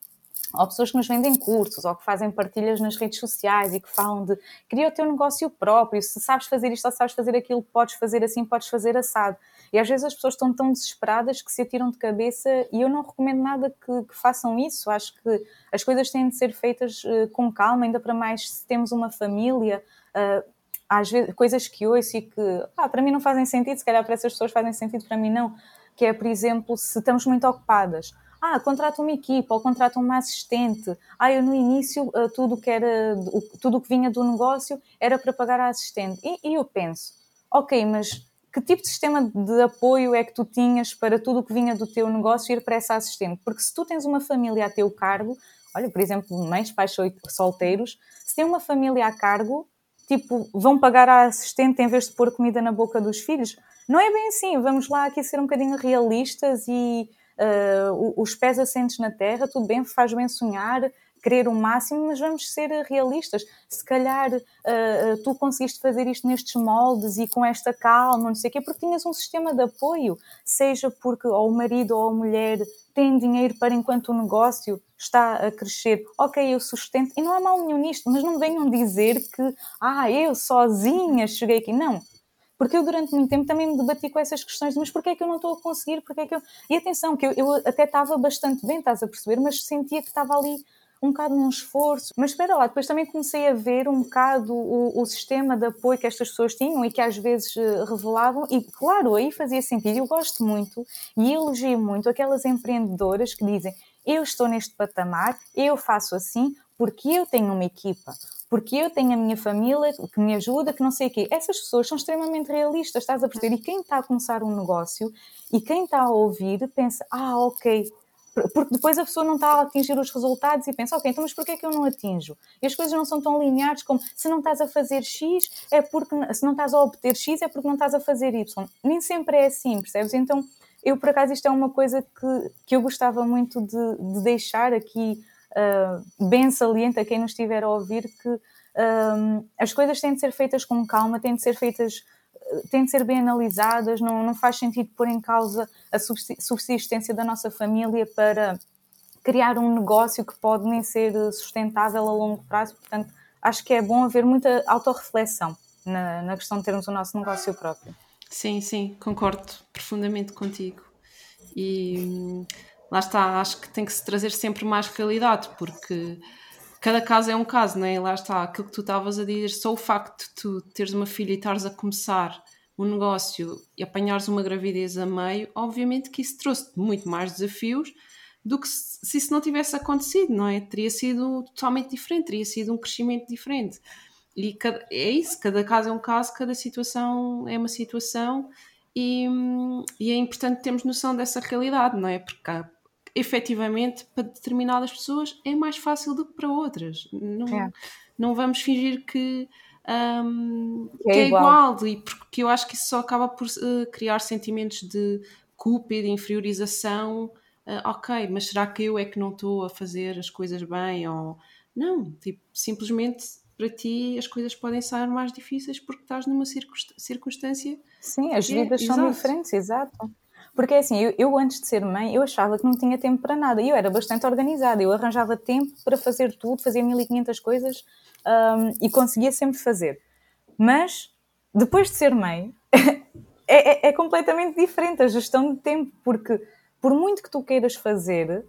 Speaker 2: ou pessoas que nos vendem cursos, ou que fazem partilhas nas redes sociais e que falam de cria o teu negócio próprio, se sabes fazer isto ou sabes fazer aquilo, podes fazer assim, podes fazer assado. E às vezes as pessoas estão tão desesperadas que se atiram de cabeça e eu não recomendo nada que, que façam isso. Acho que as coisas têm de ser feitas uh, com calma, ainda para mais se temos uma família. Uh, às vezes, coisas que ouço e que ah, para mim não fazem sentido, se calhar para essas pessoas fazem sentido, para mim não. Que é, por exemplo, se estamos muito ocupadas ah, contrata uma equipa ou contrata uma assistente. Ah, eu no início uh, tudo que era tudo que vinha do negócio era para pagar a assistente. E, e, eu penso, ok, mas que tipo de sistema de apoio é que tu tinhas para tudo o que vinha do teu negócio ir para essa assistente? Porque se tu tens uma família a teu cargo, olha, por exemplo, mães, pais solteiros, se tem uma família a cargo, tipo, vão pagar a assistente em vez de pôr comida na boca dos filhos? Não é bem assim, vamos lá aqui ser um bocadinho realistas e uh, os pés assentes na terra, tudo bem, faz bem sonhar, querer o máximo, mas vamos ser realistas. Se calhar uh, tu conseguiste fazer isto nestes moldes e com esta calma, não sei o quê, porque tinhas um sistema de apoio, seja porque ou o marido ou a mulher tem dinheiro para enquanto o negócio está a crescer, ok, eu sustento, e não há mal nenhum nisto, mas não venham dizer que, ah, eu sozinha cheguei aqui. Não, porque eu durante muito tempo também me debati com essas questões de mas porquê é que eu não estou a conseguir, porquê é que eu... E atenção, que eu, eu até estava bastante bem, estás a perceber, mas sentia que estava ali um bocado num esforço. Mas espera lá, depois também comecei a ver um bocado o, o, sistema de apoio que estas pessoas tinham e que às vezes eh, revelavam, e claro, aí fazia sentido. Eu gosto muito e elogio muito aquelas empreendedoras que dizem: Eu estou neste patamar, eu faço assim porque eu tenho uma equipa, porque eu tenho a minha família que me ajuda, que não sei o quê. Essas pessoas são extremamente realistas, estás a perceber? E quem está a começar um negócio e quem está a ouvir pensa, ah, ok, porque depois a pessoa não está a atingir os resultados e pensa, ok, então mas porquê é que eu não atinjo? E as coisas não são tão lineares como se não estás a fazer X é porque, se não estás a obter X é porque não estás a fazer Y. Nem sempre é assim, percebes? Então, eu por acaso isto é uma coisa que, que eu gostava muito de, de deixar aqui uh, bem saliente a quem nos estiver a ouvir que um, as coisas têm de ser feitas com calma, têm de ser feitas, têm de ser bem analisadas, não, não faz sentido pôr em causa a subsistência da nossa família para criar um negócio que pode nem ser sustentável a longo prazo. Portanto, acho que é bom haver muita autorreflexão na, na questão de termos o nosso negócio próprio.
Speaker 1: Sim, sim, concordo profundamente contigo. E lá está, acho que tem que se trazer sempre mais realidade, porque cada caso é um caso, não é? Lá está, aquilo que tu estavas a dizer, só o facto de tu teres uma filha e estares a começar um negócio e apanhares uma gravidez a meio, obviamente que isso trouxe muito mais desafios do que se, se isso não tivesse acontecido, não é? Teria sido totalmente diferente, teria sido um crescimento diferente. E cada, é isso, cada caso é um caso, cada situação é uma situação e, e é importante termos noção dessa realidade, não é? Porque efetivamente, para determinadas pessoas é mais fácil do que para outras. Não, é. não vamos fingir que um, que, é, que é igual. igual. e porque eu acho que isso só acaba por uh, criar sentimentos de culpa e de inferiorização. Uh, ok, mas será que eu é que não estou a fazer as coisas bem? Ou não, tipo, simplesmente para ti as coisas podem ser mais difíceis porque estás numa circunstância.
Speaker 2: Sim, as vidas é, são exato. diferentes, exato. Porque assim, eu, eu, antes de ser mãe, eu achava que não tinha tempo para nada. E eu era bastante organizada. Eu arranjava tempo para fazer tudo, fazia 1500 coisas um, e conseguia sempre fazer. Mas, depois de ser mãe, é, é, é completamente diferente a gestão de tempo. Porque, por muito que tu queiras fazer,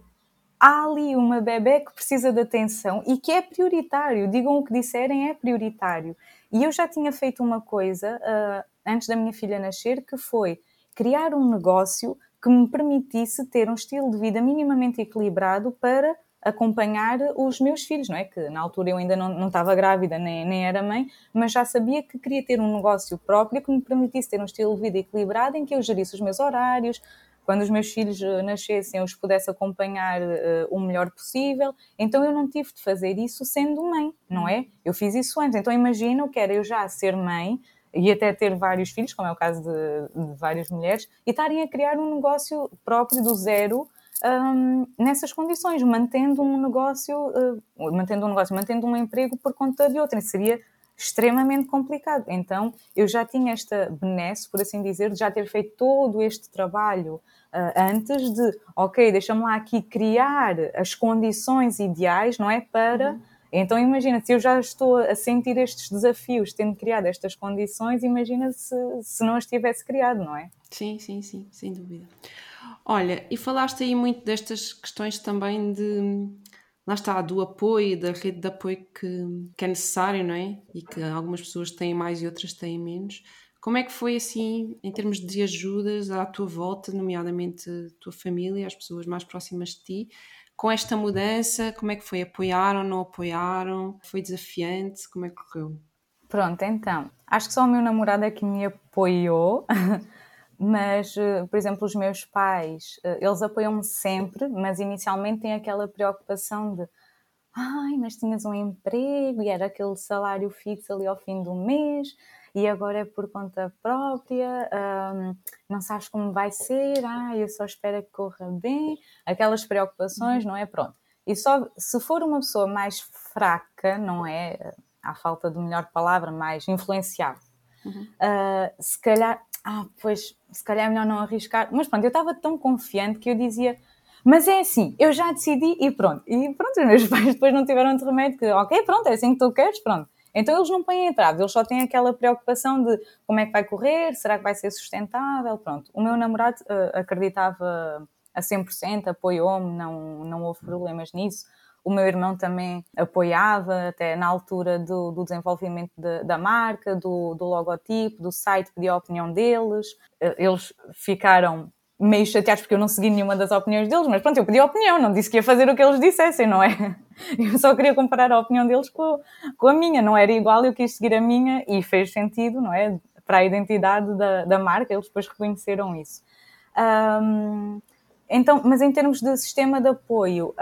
Speaker 2: há ali uma bebê que precisa de atenção e que é prioritário. Digam o que disserem, é prioritário. E eu já tinha feito uma coisa uh, antes da minha filha nascer, que foi criar um negócio que me permitisse ter um estilo de vida minimamente equilibrado para acompanhar os meus filhos, não é? Que na altura eu ainda não, não estava grávida nem, nem era mãe, mas já sabia que queria ter um negócio próprio que me permitisse ter um estilo de vida equilibrado em que eu gerisse os meus horários, quando os meus filhos eh, nascessem, eu os pudesse acompanhar uh, o melhor possível. Então eu não tive de fazer isso sendo mãe, não é? Eu fiz isso antes. Então imagina que era eu já ser mãe e até ter vários filhos, como é o caso de, de várias mulheres, e estarem a criar um negócio próprio do zero um, nessas condições, mantendo um negócio, uh, mantendo um negócio, mantendo um emprego por conta de outra. Seria extremamente complicado. Então, eu já tinha esta benesse, por assim dizer, de já ter feito todo este trabalho uh, antes de, ok, deixa-me lá aqui criar as condições ideais, não é? Para. Uhum. Então, imagina, se eu já estou a sentir estes desafios, tendo criado estas condições, imagina se, se não as tivesse criado, não é?
Speaker 1: Sim, sim, sim, sem dúvida. Olha, e falaste aí muito destas questões também de lá está, do apoio, da rede de apoio que, que é necessário, não é? E que algumas pessoas têm mais e outras têm menos. Como é que foi assim, em termos de ajudas à tua volta, nomeadamente a tua família, as pessoas mais próximas de ti, com esta mudança? Como é que foi? Apoiaram, não apoiaram? Foi desafiante? Como é que correu?
Speaker 2: Pronto, então, acho que só o meu namorado é que me apoiou. mas, eh, por exemplo, os meus pais, eh, eles apoiam-me sempre, mas inicialmente têm aquela preocupação de ai, mas tinhas um emprego e era aquele salário fixo ali ao fim do mês e agora é por conta própria, um, não sabes como vai ser, ai, eu só espero que corra bem, aquelas preocupações, não é? Pronto. E só se for uma pessoa mais fraca, não é? À falta de melhor palavra, mais influenciável, uhum. uh, se calhar ah, pois, se calhar é melhor não arriscar. Mas pronto, eu estava tão confiante que eu dizia, mas é assim, eu já decidi e pronto. E pronto, os meus pais depois não tiveram outro remédio que, ok, pronto, é assim que tu queres, pronto. Então eles não põem entrave, eles só têm aquela preocupação de como é que vai correr, será que vai ser sustentável, pronto. O meu namorado uh, acreditava a 100%, apoiou-me, não, não houve problemas nisso. O meu irmão também apoiava, até na altura do, do desenvolvimento de, da marca, do, do logotipo, do site, pedia a opinião deles. Eh, eles ficaram meio chateados porque eu não segui nenhuma das opiniões deles, mas pronto, eu pedi a opinião, não disse que ia fazer o que eles dissessem, não é? Eu só queria comparar a opinião deles com, com a minha, não era igual, eu quis seguir a minha e fez sentido, não é? Para a identidade da, da marca, eles depois reconheceram isso. Um, então, mas em termos de sistema de apoio,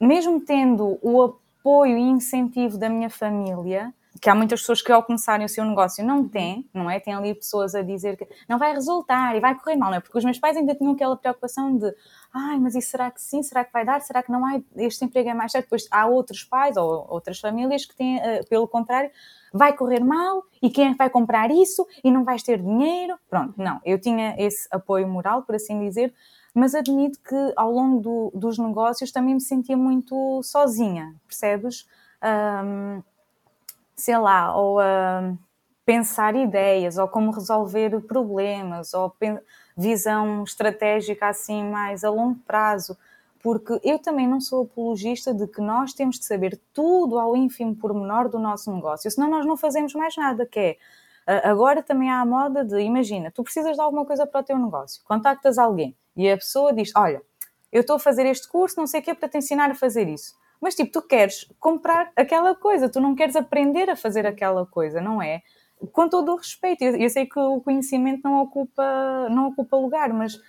Speaker 2: um, mesmo tendo o apoio e incentivo da minha família, que há muitas pessoas que ao começarem o seu negócio não têm, não é? Tem ali pessoas a dizer que não vai resultar e vai correr mal, não é? Porque os meus pais ainda tinham aquela preocupação de ai, mas isso será que sim? Será que vai dar? Será que não há? Este emprego é mais certo? Depois há outros pais ou outras famílias que têm, uh, pelo contrário, vai correr mal e quem é que vai comprar isso e não vais ter dinheiro? Pronto, não. Eu tinha esse apoio moral, por assim dizer, mas admito que ao longo do, dos negócios também me sentia muito sozinha, percebes? Um, sei lá, ou a pensar ideias, ou como resolver problemas, ou visão estratégica assim mais a longo prazo, porque eu também não sou apologista de que nós temos de saber tudo ao ínfimo pormenor do nosso negócio, senão nós não fazemos mais nada, que é Agora também há a moda de, imagina, tu precisas de alguma coisa para o teu negócio, contactas alguém e a pessoa diz: Olha, eu estou a fazer este curso, não sei o que, para te ensinar a fazer isso. Mas, tipo, tu queres comprar aquela coisa, tu não queres aprender a fazer aquela coisa, não é? Com todo o respeito, eu sei que o conhecimento não ocupa, não ocupa lugar, mas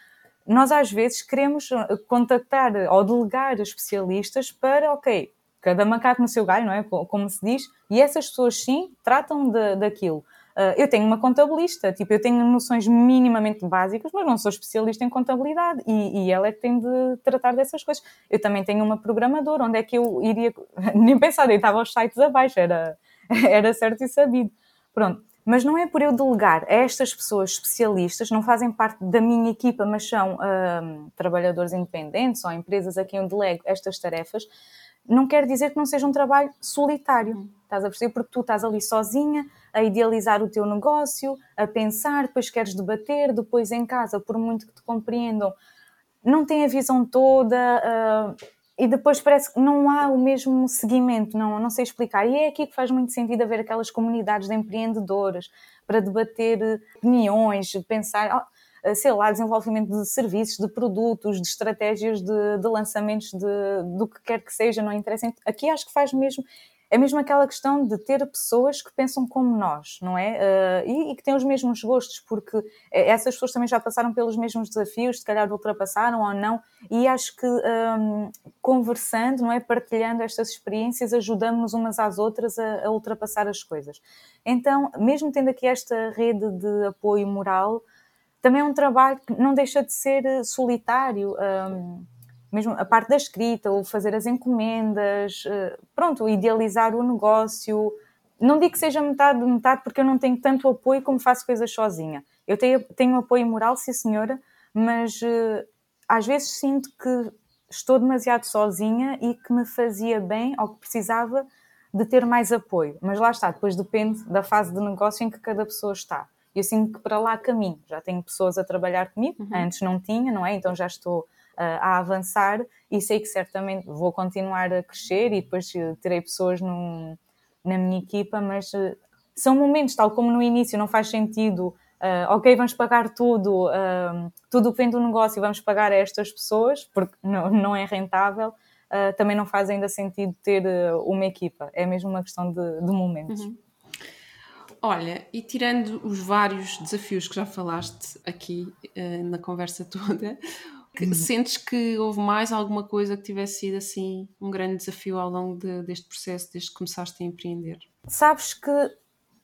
Speaker 2: nós às vezes queremos contactar ou delegar especialistas para, ok, cada macaco no seu galho, não é? Como se diz, e essas pessoas sim tratam de, daquilo. Uh, eu tenho uma contabilista, tipo, eu tenho noções minimamente básicas, mas não sou especialista em contabilidade e, e, ela é que tem de tratar dessas coisas. Eu também tenho uma programadora, onde é que eu iria. Nem pensar, deitava os sites abaixo, era, era certo e sabido. Pronto. Mas não é por eu delegar a estas pessoas especialistas, não fazem parte da minha equipa, mas são uh, trabalhadores independentes ou empresas a quem eu delego estas tarefas, não quer dizer que não seja um trabalho solitário. Estás a perceber? Porque tu estás ali sozinha, a idealizar o teu negócio, a pensar, depois queres debater, depois em casa, por muito que te compreendam, não tem a visão toda uh, e depois parece que não há o mesmo seguimento, não, não sei explicar. E é aqui que faz muito sentido haver aquelas comunidades de empreendedores para debater opiniões, pensar. Eh, sei lá, desenvolvimento de serviços, de produtos, de estratégias de, de lançamentos de, do que quer que seja, não interessa. Aqui acho que faz mesmo é mesmo aquela questão de ter pessoas que pensam como nós, não é? Uh, e, e, que têm os mesmos gostos, porque essas pessoas também já passaram pelos mesmos desafios, se calhar ultrapassaram ou não, e acho que um, conversando, não é? Partilhando estas experiências, ajudamos umas às outras a, a, ultrapassar as coisas. Então, mesmo tendo aqui esta rede de apoio moral, também é um trabalho que não deixa de ser eh, solitário. Um, mesmo a parte da escrita, ou fazer as encomendas, eh, pronto, idealizar o negócio. Não digo que seja metade de metade, porque eu não tenho tanto apoio como faço coisas sozinha. Eu tenho, tenho apoio moral, sim senhora, mas uh, às vezes sinto que estou demasiado sozinha e que me fazia bem ou que precisava de ter mais apoio. Mas lá está, depois depende da fase de negócio em que cada pessoa está eu sinto que para lá caminho. Já tenho pessoas a trabalhar comigo, uhum. antes não tinha, não é? Então já estou uh, a avançar e sei que certamente vou continuar a crescer e depois eh, terei pessoas num, na minha equipa, mas uh, são momentos, tal como no início, não faz sentido. Uh, ok, vamos pagar tudo, uh, tudo o que vem do negócio, vamos pagar a estas pessoas, porque não, não é rentável, também não faz ainda sentido ter uma equipa, é mesmo uma questão de, de momentos. Uhum.
Speaker 1: Olha, e tirando os vários desafios que já falaste aqui uh, na conversa toda, que, uhum. sentes que houve mais alguma coisa que tivesse sido assim um grande desafio ao longo de, deste processo, desde que começaste a empreender?
Speaker 2: Sabes que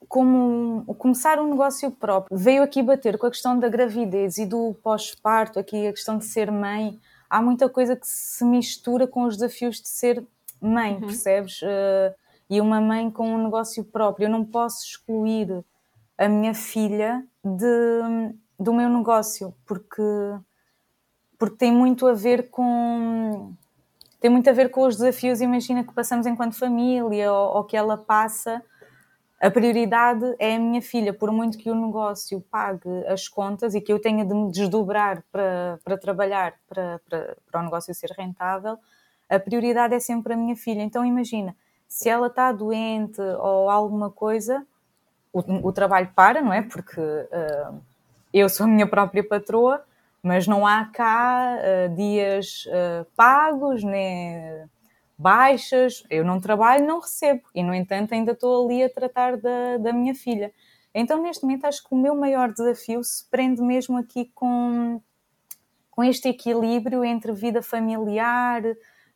Speaker 2: como começar um negócio próprio veio aqui bater com a questão da gravidez e do pós-parto, aqui a questão de ser mãe, há muita coisa que se mistura com os desafios de ser mãe, uhum. percebes? Uh, e uma mãe com um negócio próprio. Eu não posso excluir a minha filha de, do meu negócio, porque, porque tem muito a ver com tem muito a ver com os desafios, imagina que passamos enquanto família ou, ou que ela passa. A prioridade é a minha filha, por muito que o negócio pague as contas e que eu tenha de me desdobrar para, para trabalhar para, para, para o negócio ser rentável, a prioridade é sempre a minha filha. Então imagina, se ela está doente ou alguma coisa, o, o trabalho para, não é? Porque uh, eu sou a minha própria patroa, mas não há cá uh, dias uh, pagos, nem baixas. Eu não trabalho, não recebo. E, no entanto, ainda estou ali a tratar da, da minha filha. Então, neste momento, acho que o meu maior desafio se prende mesmo aqui com, com este equilíbrio entre vida familiar,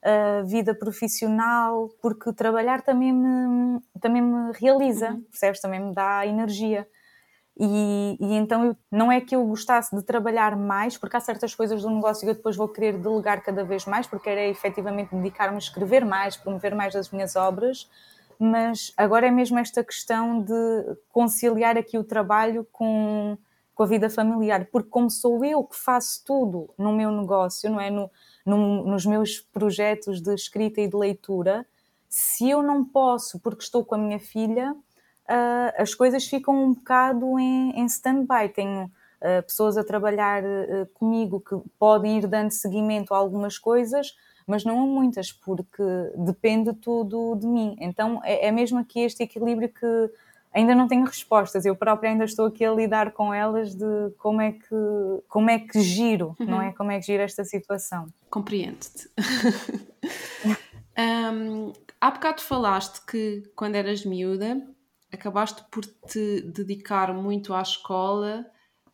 Speaker 2: uh, vida profissional, porque trabalhar também me, também me realiza, uhum. percebes? Também me dá energia. E, e, então eu, não é que eu gostasse de trabalhar mais, porque há certas coisas do negócio que eu depois vou querer delegar cada vez mais, porque era efetivamente dedicar-me a escrever mais, promover mais as minhas obras, mas agora é mesmo esta questão de conciliar aqui o trabalho com, com a vida familiar, porque como sou eu que faço tudo no meu negócio, não é? No, no, nos meus projetos de escrita e de leitura, se eu não posso, porque estou com a minha filha, uh, as coisas ficam um bocado em, em stand-by. Tenho uh, pessoas a trabalhar uh, comigo que podem ir dando seguimento a algumas coisas, mas não a muitas, porque depende tudo de mim. Então é, é mesmo aqui este equilíbrio que ainda não tenho respostas. Eu própria ainda estou aqui a lidar com elas de como é que, como é que giro, uhum. não é? Como é que giro esta situação.
Speaker 1: Compreendo-te. um, há bocado falaste que quando eras miúda acabaste por te dedicar muito à escola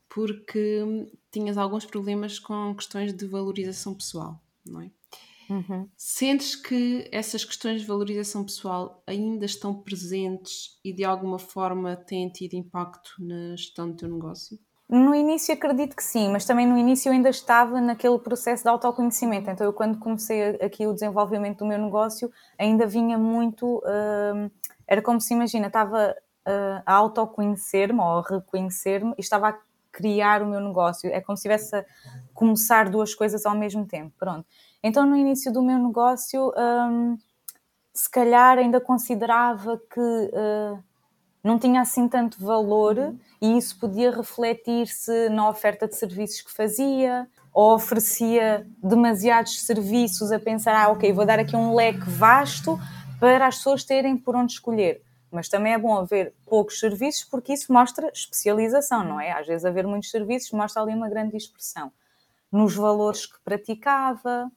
Speaker 1: porque tinhas alguns problemas com questões de valorização pessoal, não é? Uhum. Sentes que essas questões de valorização pessoal ainda estão presentes e de alguma forma têm tido impacto na gestão do teu negócio?
Speaker 2: No início acredito que sim, mas também no início eu ainda estava naquele processo de autoconhecimento. Então eu quando comecei aqui o desenvolvimento do meu negócio ainda vinha muito, uh, era como se imagina, estava uh, a autoconhecer-me ou a reconhecer-me e estava a criar o meu negócio. É como se estivesse a começar duas coisas ao mesmo tempo. Pronto. Então no início do meu negócio, um, se calhar ainda considerava que uh, não tinha assim tanto valor uhum. e isso podia refletir-se na oferta de serviços que fazia ou oferecia demasiados serviços a pensar, ah, ok, vou dar aqui um leque vasto para as pessoas terem por onde escolher. Mas também é bom haver poucos serviços porque isso mostra especialização, não é? Às vezes haver muitos serviços mostra ali uma grande dispersão. Nos valores que praticava,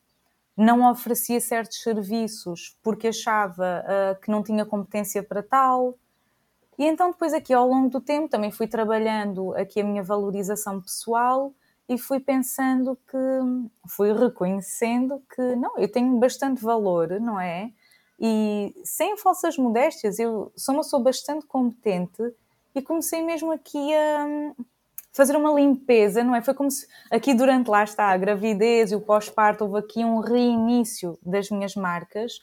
Speaker 2: não oferecia certos serviços porque achava uh, que não tinha competência para tal, e então depois aqui ao longo do tempo também fui trabalhando aqui a minha valorização pessoal e fui pensando que, fui reconhecendo que não, eu tenho bastante valor, não é? E sem falsas modéstias, eu sou uma pessoa bastante competente e comecei mesmo aqui a fazer uma limpeza, não é? Foi como se aqui durante lá está a gravidez e o pós-parto houve aqui um reinício das minhas marcas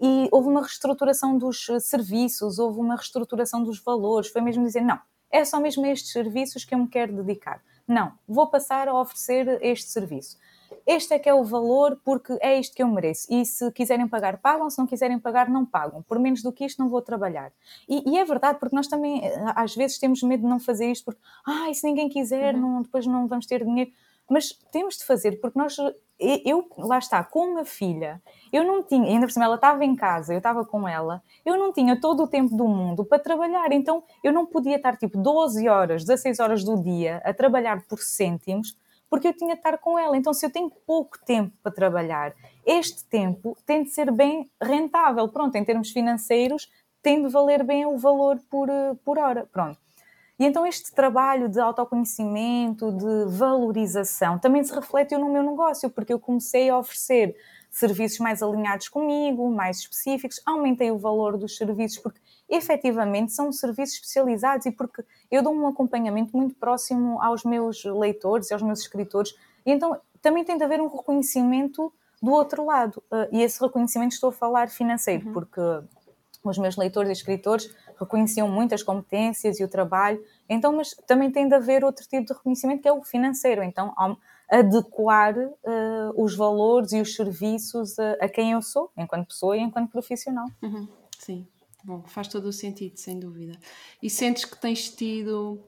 Speaker 2: e houve uma reestruturação dos eh, serviços, houve uma reestruturação dos valores. Foi mesmo dizer: não, é só mesmo estes serviços que eu me quero dedicar. Não, vou passar a oferecer este serviço. Este é que é o valor porque é isto que eu mereço. E se quiserem pagar, pagam. Se não quiserem pagar, não pagam. Por menos do que isto, não vou trabalhar. E, e é verdade, porque nós também, eh, às vezes, temos medo de não fazer isto porque, ah, se ninguém quiser, uhum. não, depois não vamos ter dinheiro. Mas temos de fazer, porque nós eu, lá está, com uma filha, eu não tinha, ainda por cima ela estava em casa, eu estava com ela, eu não tinha todo o tempo do mundo para trabalhar, então eu não podia estar tipo 12 horas, 16 horas do dia a trabalhar por cêntimos, porque eu tinha de estar com ela. Então, se eu tenho pouco tempo para trabalhar, este tempo tem de ser bem rentável. Pronto, em termos financeiros, tem de valer bem o valor por, por hora. Pronto. E então este trabalho de autoconhecimento, de valorização, também se refletiu no meu negócio, porque eu comecei a oferecer serviços mais alinhados comigo, mais específicos, aumentei o valor dos serviços, porque efetivamente são serviços especializados e porque eu dou um acompanhamento muito próximo aos meus leitores e aos meus escritores, e então também tem de haver um reconhecimento do outro lado, uh, e esse reconhecimento estou a falar financeiro, uhum. porque os meus leitores e escritores reconheciam muito as competências e o trabalho, então, mas também tem de haver outro tipo de reconhecimento que é o financeiro, então adequar uh, os valores e os serviços a, a, quem eu sou, enquanto pessoa e enquanto profissional.
Speaker 1: Uhum. Sim, bom, faz todo o sentido, sem dúvida. E sentes que tens tido,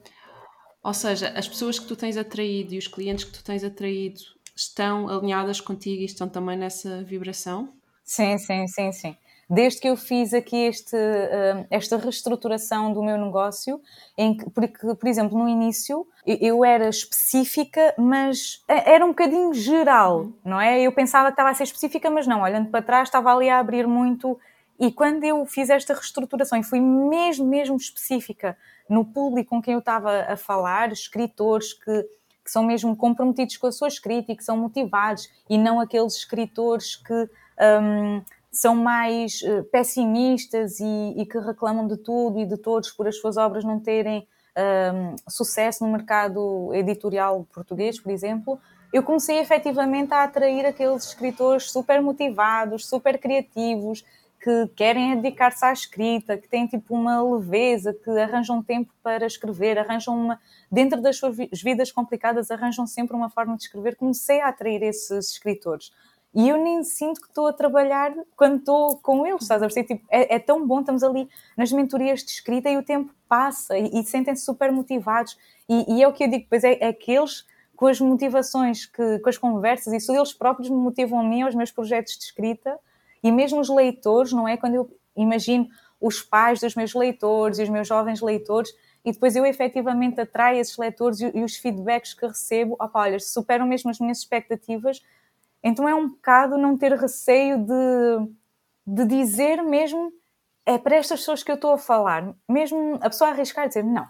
Speaker 1: ou seja, as pessoas que tu tens atraído e os clientes que tu tens atraído estão alinhadas contigo e estão também nessa vibração?
Speaker 2: Sim, sim, sim, sim desde que eu fiz aqui este, uh, esta reestruturação do meu negócio, em que, porque, por exemplo, no início eu era específica, mas era um bocadinho geral, uhum. não é? Eu pensava que estava a ser específica, mas não, olhando para trás, estava ali a abrir muito. E quando eu fiz esta reestruturação e fui mesmo, mesmo específica no público com quem eu estava a falar, escritores que, que são mesmo comprometidos com a sua escrita e que são motivados, e não aqueles escritores que. Um, são mais uh, pessimistas e, e, que reclamam de tudo e de todos por as suas obras não terem um, sucesso no mercado editorial português, por exemplo, eu comecei efetivamente a atrair aqueles escritores super motivados, super criativos, que querem dedicar-se à escrita, que têm tipo uma leveza, que arranjam tempo para escrever, arranjam uma. Dentro das suas vidas complicadas, arranjam sempre uma forma de escrever. Comecei a atrair esses escritores. E eu nem sinto que estou a trabalhar quando estou com eles, estás a perceber? Tipo, é, é, tão bom, estamos ali nas mentorias de escrita e o tempo passa e, e sentem-se super motivados. E, e, é o que eu digo, pois é, é que eles, com as motivações, que, com as conversas, isso eles próprios me motivam a mim, aos meus projetos de escrita e mesmo os leitores, não é? Quando eu imagino os pais dos meus leitores e os meus jovens leitores, e depois eu efetivamente atraio esses leitores e, os feedbacks que recebo, opa, olha, superam mesmo as minhas expectativas então é um bocado não ter receio de, de dizer mesmo é para estas pessoas que eu estou a falar, mesmo a pessoa arriscar e dizer não.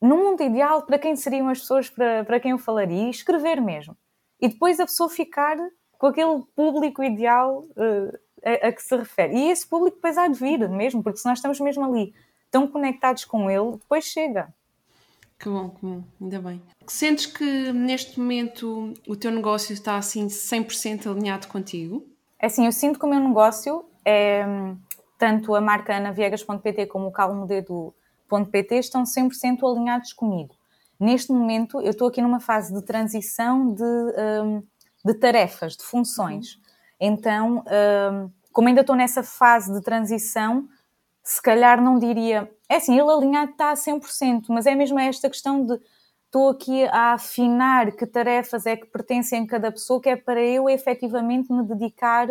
Speaker 2: No mundo ideal, para quem seriam as pessoas para, para quem eu falaria? Escrever mesmo. E depois a pessoa ficar com aquele público ideal uh, a, a, que se refere. E esse público depois há de vir mesmo, porque se nós estamos mesmo ali tão conectados com ele, depois chega.
Speaker 1: Que bom, que bom, ainda bem. Sentes que neste momento o teu negócio está assim 100% alinhado contigo?
Speaker 2: É assim, eu sinto que o meu negócio é tanto a marca anaviegas.pt como o calmodedo.pt estão 100% alinhados comigo. Neste momento, eu estou aqui numa fase de transição de, um, de tarefas, de funções. Então, um, como ainda estou nessa fase de transição, se calhar não diria. É assim, ele alinhado está a 100%, mas é mesmo esta questão de estou aqui a afinar que tarefas é que pertencem a cada pessoa, que é para eu efetivamente me dedicar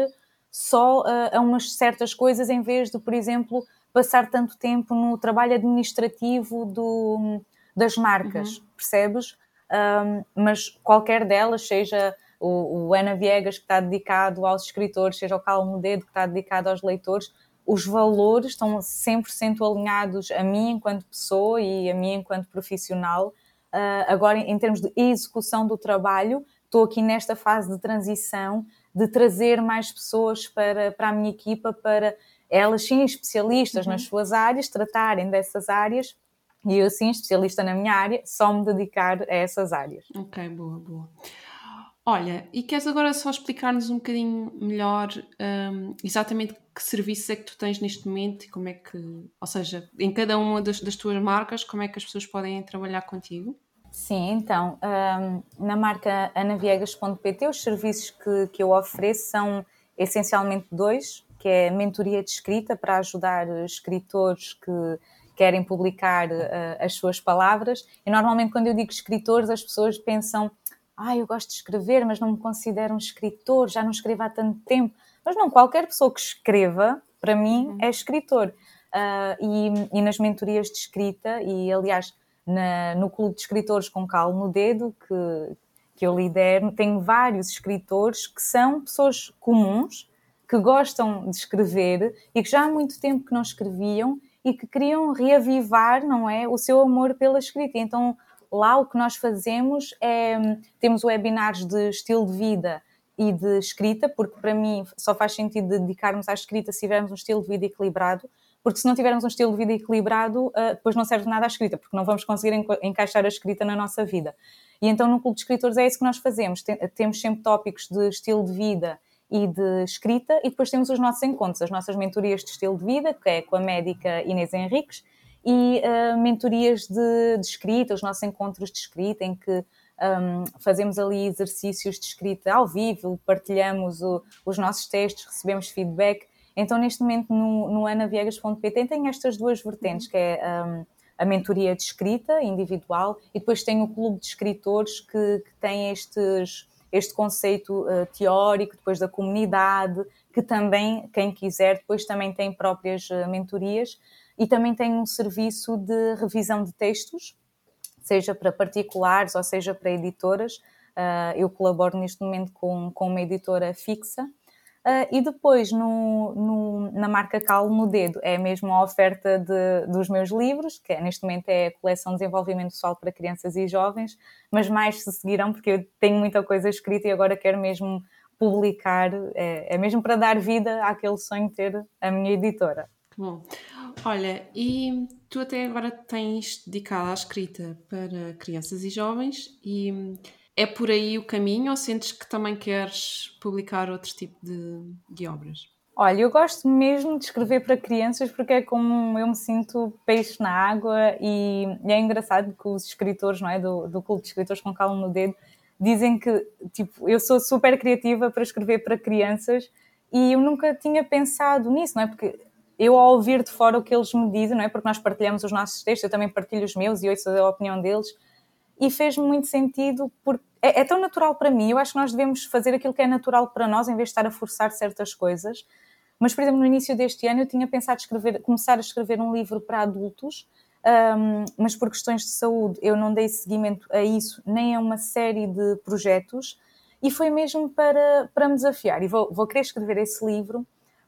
Speaker 2: só a, a umas certas coisas, em vez de, por exemplo, passar tanto tempo no trabalho administrativo do, das marcas, uhum. percebes? Um, mas qualquer delas, seja o, o, Ana Viegas que está dedicado aos escritores, seja o Calmo Dedo que está dedicado aos leitores, os valores estão 100% alinhados a mim enquanto pessoa e a mim enquanto profissional. Uh, agora, em termos de execução do trabalho, estou aqui nesta fase de transição de trazer mais pessoas para, para a minha equipa, para elas sim especialistas uhum. nas suas áreas, tratarem dessas áreas e eu sim, especialista na minha área, só me dedicar a essas áreas.
Speaker 1: Ok, boa, boa. Olha, e queres agora só explicar-nos um bocadinho melhor um, exatamente que serviços é que tu tens neste momento e como é que, ou seja, em cada uma das, das tuas marcas, como é que as pessoas podem trabalhar contigo?
Speaker 2: Sim, então, um, na marca anaviegas.pt, os serviços que, que eu ofereço são essencialmente dois, que é mentoria de escrita para ajudar escritores que querem publicar uh, as suas palavras. E normalmente quando eu digo escritores, as pessoas pensam ah, eu gosto de escrever, mas não me considero um escritor, já não escrevo há tanto tempo. Mas não, qualquer pessoa que escreva, para mim, uhum. é escritor. Uh, e, e, nas mentorias de escrita, e aliás, na, no Clube de Escritores com Calo no Dedo, que, que eu lidero, tenho vários escritores que são pessoas comuns, que gostam de escrever e que já há muito tempo que não escreviam e que queriam reavivar, não é, o seu amor pela escrita. Então, Lá o que nós fazemos é temos webinars de estilo de vida e de escrita, porque para mim só faz sentido dedicarmos à escrita se tivermos um estilo de vida equilibrado, porque se não tivermos um estilo de vida equilibrado, uh, depois não serve nada a escrita, porque não vamos conseguir enca encaixar a escrita na nossa vida. E então no Clube de Escritores é isso que nós fazemos. temos sempre tópicos de estilo de vida e de escrita, e depois temos os nossos encontros, as nossas mentorias de estilo de vida, que é com a médica Inês Henriques, e uh, mentorias de, de, escrita, os nossos encontros de escrita, em que um, fazemos ali exercícios de escrita ao vivo, partilhamos o, os nossos textos, recebemos feedback. Então, neste momento, no, no anaviegas.pt tem estas duas vertentes, que é um, a mentoria de escrita individual e depois tem o clube de escritores que, que tem estes, este conceito uh, teórico, depois da comunidade, que também, quem quiser, depois também tem próprias uh, mentorias e também tem um serviço de revisão de textos, seja para particulares ou seja para editoras. Uh, eu colaboro neste momento com, com uma editora fixa. Uh, e depois, no, no, na marca Calo no Dedo, é mesmo a oferta de, dos meus livros, que neste momento é a coleção de Desenvolvimento Pessoal para Crianças e Jovens, mas mais se seguirão, porque eu tenho muita coisa escrita e agora quero mesmo publicar, é, é mesmo para dar vida àquele sonho de ter a minha editora.
Speaker 1: Bom, olha, e tu até agora tens dedicado à escrita para crianças e jovens e é por aí o caminho ou sentes que também queres publicar outro tipo de, de obras?
Speaker 2: Olha, eu gosto mesmo de escrever para crianças porque é como eu me sinto peixe na água e, é engraçado que os escritores, não é, do, do clube de escritores com calma no dedo, dizem que, tipo, eu sou super criativa para escrever para crianças e eu nunca tinha pensado nisso, não é? Porque eu ao ouvir de fora o que eles me dizem, não é? Porque nós partilhamos os nossos textos, eu também partilho os meus e ouço a opinião deles, e fez-me muito sentido porque é, é, tão natural para mim. Eu acho que nós devemos fazer aquilo que é natural para nós em vez de estar a forçar certas coisas. Mas, por exemplo, no início deste ano eu tinha pensado escrever, começar a escrever um livro para adultos, um, mas por questões de saúde eu não dei seguimento a isso, nem a uma série de projetos, e foi mesmo para, para me desafiar. E vou, vou querer escrever esse livro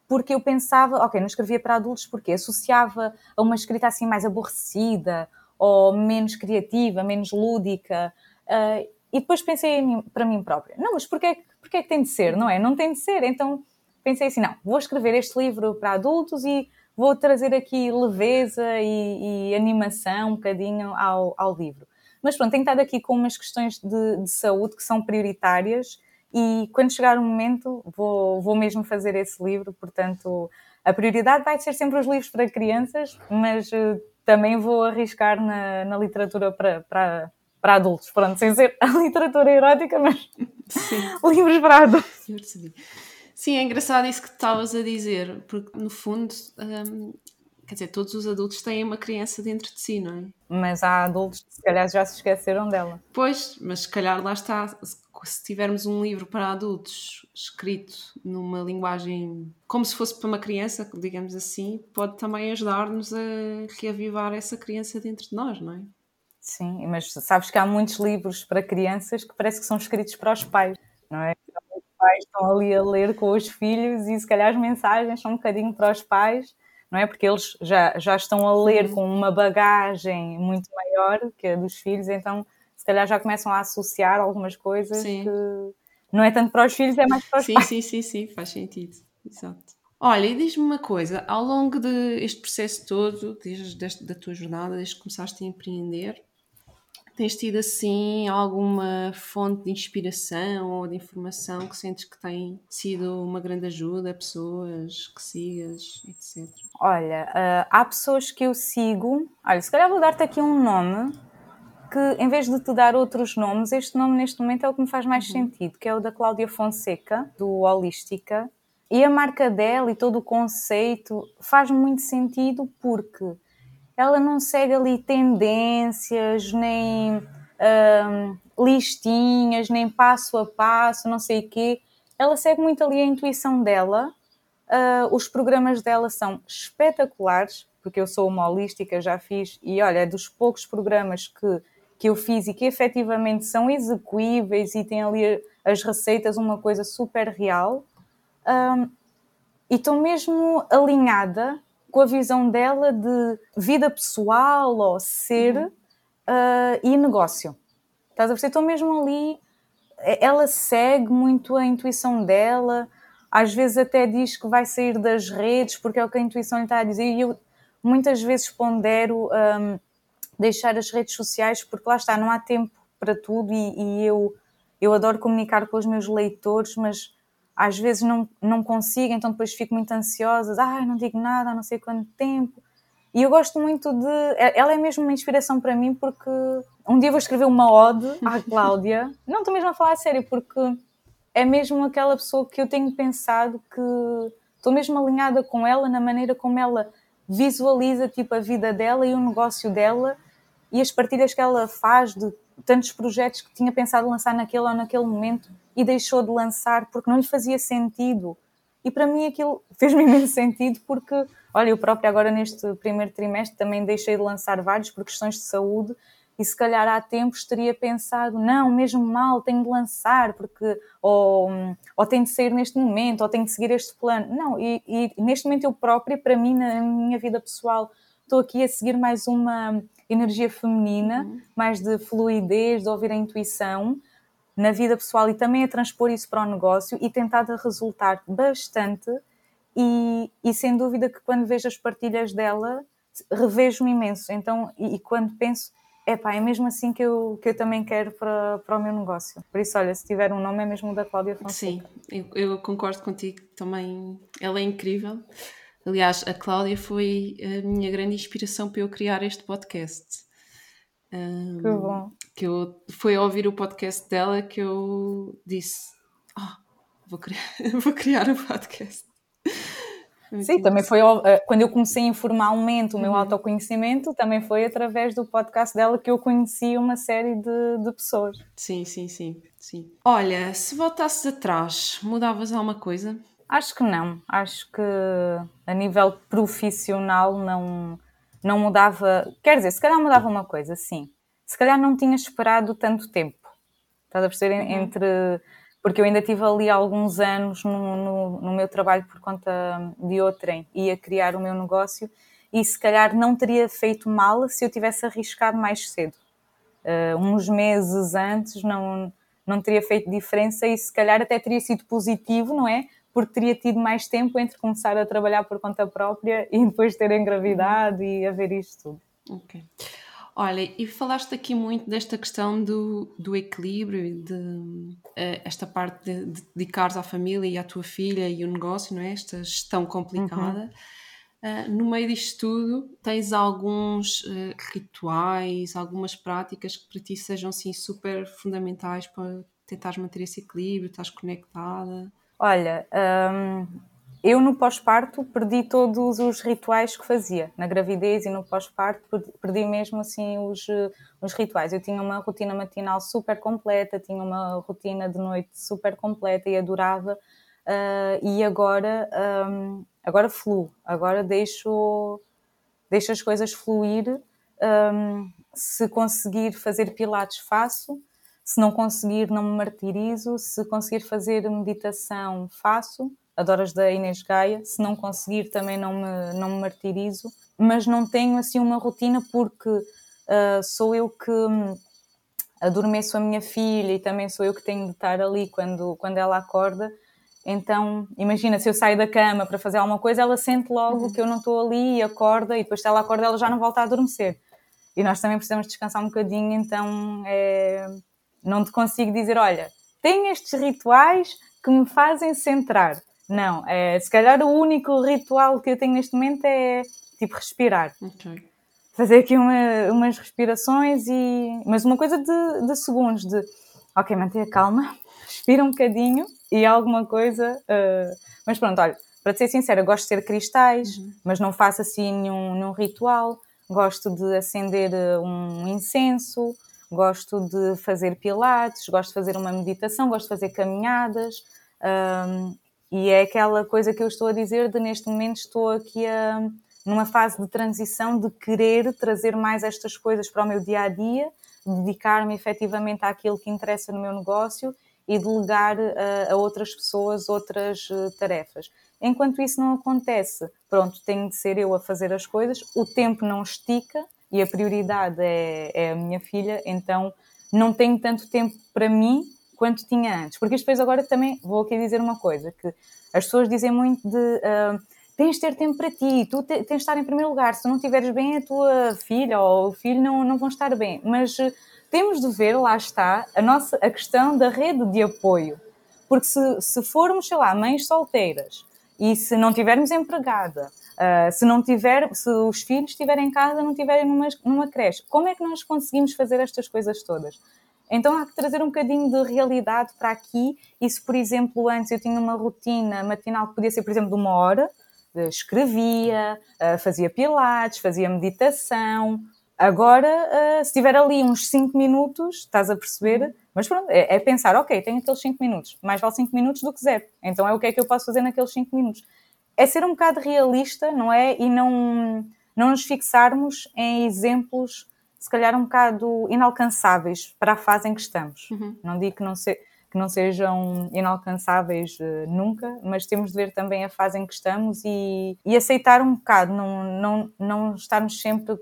Speaker 2: porque eu pensava, ok, não escrevia para adultos porque associava a uma escrita assim mais aborrecida ou menos criativa, menos lúdica. Uh, e depois pensei mim, para mim própria, não, mas porquê, porque é que tem de ser, não é? Não tem de ser. Então pensei assim: não, vou escrever este livro para adultos e vou trazer aqui leveza e, e animação um bocadinho ao, ao livro. Mas pronto, tenho estado aqui com umas questões de, de saúde que são prioritárias e quando chegar o momento vou, vou mesmo fazer esse livro, portanto a prioridade vai ser sempre os livros para crianças, mas uh, também vou arriscar na, na literatura para, para, para adultos, pronto, sem ser a literatura erótica, mas livros para adultos.
Speaker 1: Eu percebi. Sim, é engraçado isso que estavas a dizer, porque no fundo, hum, quer dizer, todos os adultos têm uma criança dentro de si, não é?
Speaker 2: Mas há adultos que se calhar já se esqueceram dela.
Speaker 1: Pois, mas se calhar lá está, se tivermos um livro para adultos escrito numa linguagem como se fosse para uma criança, digamos assim, pode também ajudar-nos a reavivar essa criança dentro de nós, não é?
Speaker 2: Sim, mas sabes que há muitos livros para crianças que parece que são escritos para os pais, não é? pais estão ali a ler com os filhos e se calhar as mensagens são um bocadinho para os pais, não é? Porque eles já, já estão a ler com uma bagagem muito maior que a dos filhos, então se calhar já começam a associar algumas coisas sim. que não é tanto para os filhos, é mais para os
Speaker 1: sim,
Speaker 2: pais.
Speaker 1: Sim, sim, sim, faz sentido. Exato. Olha, e diz-me uma coisa, ao longo deste de processo todo, desde da tua jornada, desde que começaste a empreender, Tens tido assim alguma fonte de inspiração ou de informação que sentes que tem sido uma grande ajuda a pessoas que sigas, etc?
Speaker 2: Olha, uh, há pessoas que eu sigo. Olha, se calhar vou dar-te aqui um nome que, em vez de te dar outros nomes, este nome neste momento é o que me faz mais uhum. sentido, que é o da Cláudia Fonseca, do Holística. E a marca dela e todo o conceito faz muito sentido porque ela não segue ali tendências, nem listinhas, nem passo a passo, não sei o quê. Ela segue muito ali a intuição dela. Uh, os programas dela são espetaculares, porque eu sou uma holística, já fiz, e olha, é dos poucos programas que, que eu fiz e que efetivamente são execuíveis e têm ali as receitas, uma coisa super real. Um, e estou mesmo alinhada com a visão dela de vida pessoal ou ser uhum. uh, e negócio. Estás a perceber? Então, mesmo ali, ela segue muito a intuição dela, às vezes até diz que vai sair das redes porque é o que a intuição lhe está a dizer, e eu muitas vezes pondero um, deixar as redes sociais porque lá está, não há tempo para tudo e, e eu, eu adoro comunicar com os meus leitores, mas às vezes não, não consigo, então depois fico muito ansiosa, ai, não digo nada há não sei quanto tempo. E eu gosto muito de. É, ela é mesmo uma inspiração para mim porque um dia vou escrever uma ode à Cláudia. Não estou mesmo a falar a sério, porque é mesmo aquela pessoa que eu tenho pensado que estou mesmo alinhada com ela na maneira como ela visualiza tipo a vida dela e o negócio dela e as partilhas que ela faz de tantos projetos que tinha pensado lançar naquele ou naquele momento e deixou de lançar porque não lhe fazia sentido. E para mim aquilo fez-me imenso sentido porque, olha, eu própria agora neste primeiro trimestre também deixei de lançar vários por questões de saúde e se calhar há tempos teria pensado, não, mesmo mal, tenho de lançar, porque ou, ou tenho de sair neste momento, ou tenho de seguir este plano. Não, e, e neste momento eu própria, para mim, na minha vida pessoal, estou aqui a seguir mais uma energia feminina, uhum. mais de fluidez, de ouvir a intuição, na vida pessoal e também a transpor isso para o negócio e tentado resultar bastante. E, e, sem dúvida que quando vejo as partilhas dela revejo-me imenso. Então e, e, quando penso epá, é mesmo assim que eu, que eu também quero para, para o meu negócio. Por isso olha, se tiver um nome é mesmo da Cláudia Fonseca.
Speaker 1: Sim, eu, eu concordo contigo também, ela é incrível aliás a Cláudia foi a minha grande inspiração para eu criar este podcast
Speaker 2: um, que bom.
Speaker 1: Que eu, foi ao ouvir o podcast dela que eu disse: oh, vou, criar, vou criar um podcast.
Speaker 2: Sim, também foi eh, quando eu comecei informalmente o meu uhum. autoconhecimento, também foi através do podcast dela que eu conheci uma série de, de pessoas.
Speaker 1: Sim, sim, sim, sim. Olha, se voltasses atrás, mudavas alguma coisa?
Speaker 2: Acho que não. Acho que a nível profissional não, não mudava. Quer dizer, se calhar mudava uma coisa, sim. Se calhar não tinha esperado tanto tempo. Estás a perceber? Uhum. Entre. Porque eu ainda tive ali alguns anos no, no, no, meu trabalho por conta de outrem, ia criar o meu negócio e se calhar não teria feito mal se eu tivesse arriscado mais cedo. Uh, uns meses antes não, não teria feito diferença e se calhar até teria sido positivo, não é? Porque teria tido mais tempo entre começar a trabalhar por conta própria e depois ter engravidado e haver isto tudo.
Speaker 1: Ok. Olha, e falaste aqui muito desta questão do, do equilíbrio, de uh, esta parte de, de dedicares à família e à tua filha e o negócio, não é? Esta gestão complicada. Uhum. Uh, no meio disto tudo, tens alguns uh, rituais, algumas práticas que para ti sejam assim super fundamentais para tentares manter esse equilíbrio, estás conectada?
Speaker 2: Olha, um, eu no pós-parto perdi todos os rituais que fazia. Na gravidez e no pós-parto perdi mesmo assim os, os rituais. Eu tinha uma rotina matinal super completa, tinha uma rotina de noite super completa e adorava. Uh, e agora, um, agora fluo, agora deixo, deixo as coisas fluir. Um, se conseguir fazer pilates, faço. Se não conseguir, não me martirizo. Se conseguir fazer meditação, faço adoro as da Inês Gaia, se não conseguir também não me, não me martirizo, mas não tenho assim uma rotina porque uh, sou eu que hum, adormeço a minha filha e também sou eu que tenho de estar ali quando, quando ela acorda. Então, imagina, se eu saio da cama para fazer alguma coisa, ela sente logo uhum. que eu não estou ali e acorda, e depois se ela acorda, ela já não volta a adormecer. E nós também precisamos descansar um bocadinho, então é... não te consigo dizer, olha, tem estes rituais que me fazem centrar. Não, é, se calhar o único ritual que eu tenho neste momento é tipo respirar. Okay. Fazer aqui uma, umas respirações e. Mas uma coisa de, de segundos, de ok, manter a calma, respira um bocadinho e alguma coisa. Uh... Mas pronto, olha, para ser sincera, gosto de ter cristais, uhum. mas não faço assim nenhum, nenhum ritual. Gosto de acender uh, um incenso, gosto de fazer pilates, gosto de fazer uma meditação, gosto de fazer caminhadas. Um, e é aquela coisa que eu estou a dizer de neste momento estou aqui a, numa fase de transição de querer trazer mais estas coisas para o meu dia a dia, dedicar-me efetivamente àquilo que interessa no meu negócio e delegar a, a outras pessoas outras uh, tarefas. Enquanto isso não acontece, pronto, tenho de ser eu a fazer as coisas, o tempo não estica e a prioridade é, é a minha filha, então não tenho tanto tempo para mim quanto tinha antes. Porque isto depois agora também vou aqui dizer uma coisa, que as pessoas dizem muito de uh, tens de ter tempo para ti, tu te, tens de estar em primeiro lugar, se não estiveres bem, a tua filha ou o filho não, não vão estar bem. Mas uh, temos de ver, lá está, a, nossa, a questão da rede de apoio. Porque se, se formos, sei lá, mães solteiras e se não tivermos empregada, uh, se não tiver, se os filhos estiverem em casa, não estiverem numa, numa creche, como é que nós conseguimos fazer estas coisas todas? Então há que trazer um bocadinho de realidade para aqui. E se, por exemplo, antes eu tinha uma rotina matinal que podia ser, por exemplo, de uma hora, escrevia, eh, fazia pilates, fazia meditação. Agora, eh, se tiver ali uns 5 minutos, estás a perceber? Mas pronto, é, é pensar, ok, tenho aqueles 5 minutos, mais vale 5 minutos do que zero. Então é o que é que eu posso fazer naqueles 5 minutos. É ser um bocado realista, não é? E não, não nos fixarmos em exemplos se calhar um bocado inalcançáveis para a fase em que estamos. Uhum. Não digo que não, se, que não sejam inalcançáveis uh, nunca, mas temos de ver também a fase em que estamos e, e aceitar um bocado, não, não, não estarmos sempre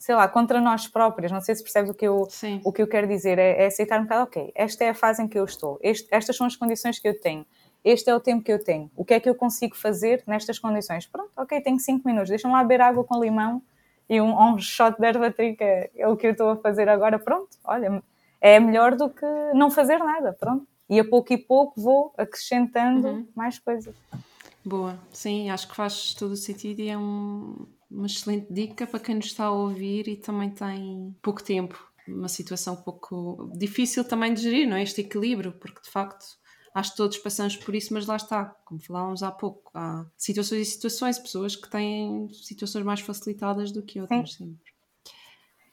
Speaker 2: sei lá, contra nós próprios, não sei se percebes o que eu, o que eu quero dizer, é, é, aceitar um bocado, ok, esta é a fase em que eu estou, este, estas são as condições que eu tenho, este é o tempo que eu tenho, o que é que eu consigo fazer nestas condições? Pronto, ok, tenho 5 minutos, deixa-me lá beber água com limão e um, um shot de erva-tri, que é, é o que eu estou a fazer agora, pronto, olha, é melhor do que não fazer nada, pronto. E a pouco e pouco vou acrescentando uhum. mais coisas.
Speaker 1: Boa, sim, acho que faz todo o sentido e é um, uma excelente dica para quem nos está a ouvir e também tem pouco tempo, uma situação um pouco difícil também de gerir, não é? Este equilíbrio, porque de facto acho que todos passamos por isso, mas lá está, como falávamos há pouco, há situações e situações, pessoas que têm situações mais facilitadas do que outras, Sim. sempre.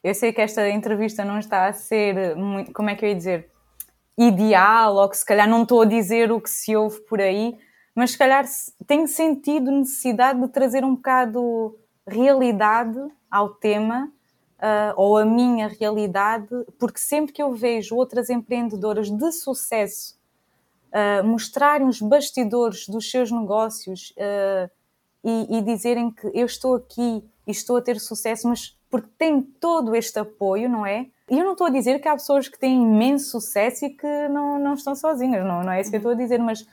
Speaker 2: Eu sei que esta entrevista não está a ser muito, como é que eu ia dizer, ideal, ou que se calhar não estou a dizer o que se ouve por aí, mas se calhar tenho sentido necessidade de trazer um bocado realidade ao tema, uh, ou a minha realidade, porque sempre que eu vejo outras empreendedoras de sucesso uh, mostrarem os bastidores dos seus negócios uh, e, e, dizerem que eu estou aqui e estou a ter sucesso, mas porque tem todo este apoio, não é? E eu não estou a dizer que há pessoas que têm imenso sucesso e que não, não estão sozinhas, não, não é isso que eu estou a dizer, mas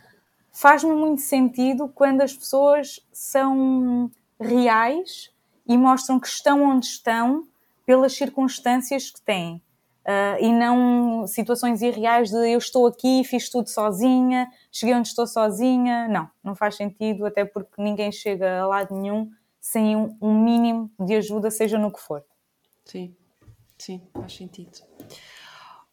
Speaker 2: faz-me muito sentido quando as pessoas são reais e mostram que estão onde estão pelas circunstâncias que têm. Uh, e não situações irreais de eu estou aqui, fiz tudo sozinha, cheguei onde estou sozinha. Não, não faz sentido, até porque ninguém chega a lado nenhum sem um, um mínimo de ajuda, seja no que for.
Speaker 1: Sim, sim, faz sentido.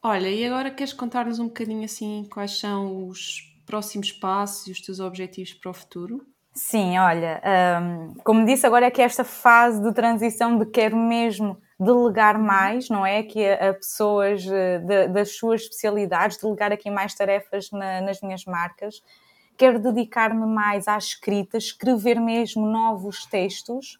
Speaker 1: Olha, e agora queres contar-nos um bocadinho assim quais são os próximos passos e os teus objetivos para o futuro?
Speaker 2: Sim, olha, um, como disse, agora é que esta fase de transição de quero mesmo delegar mais, não é? Que a, a pessoas eh, de, das suas especialidades, delegar aqui mais tarefas na, nas minhas marcas. Quero dedicar-me mais à escrita, escrever mesmo novos textos.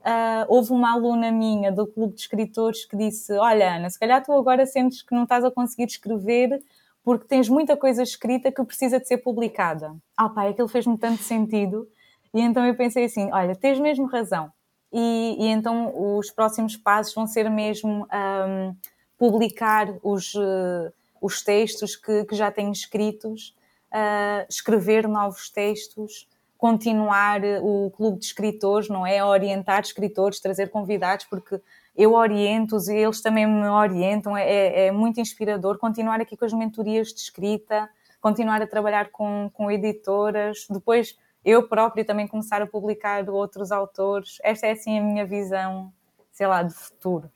Speaker 2: Uh, houve uma aluna minha do Clube de Escritores que disse: Olha, Ana, se calhar tu agora sentes que não estás a conseguir escrever porque tens muita coisa escrita que precisa de ser publicada. Ah, pai, aquilo fez-me tanto sentido. E então eu pensei assim: olha, tens mesmo razão e, e, então os próximos passos vão ser mesmo um, publicar os, uh, os textos que, que, já tenho escritos, uh, escrever novos textos, continuar o clube de escritores, não é? Orientar escritores, trazer convidados, porque eu oriento-os e eles também me orientam, é, é, é muito inspirador. Continuar aqui com as mentorias de escrita, continuar a trabalhar com, com editoras, depois eu própria também começar a publicar outros autores. Esta é assim a minha visão, sei lá, de futuro.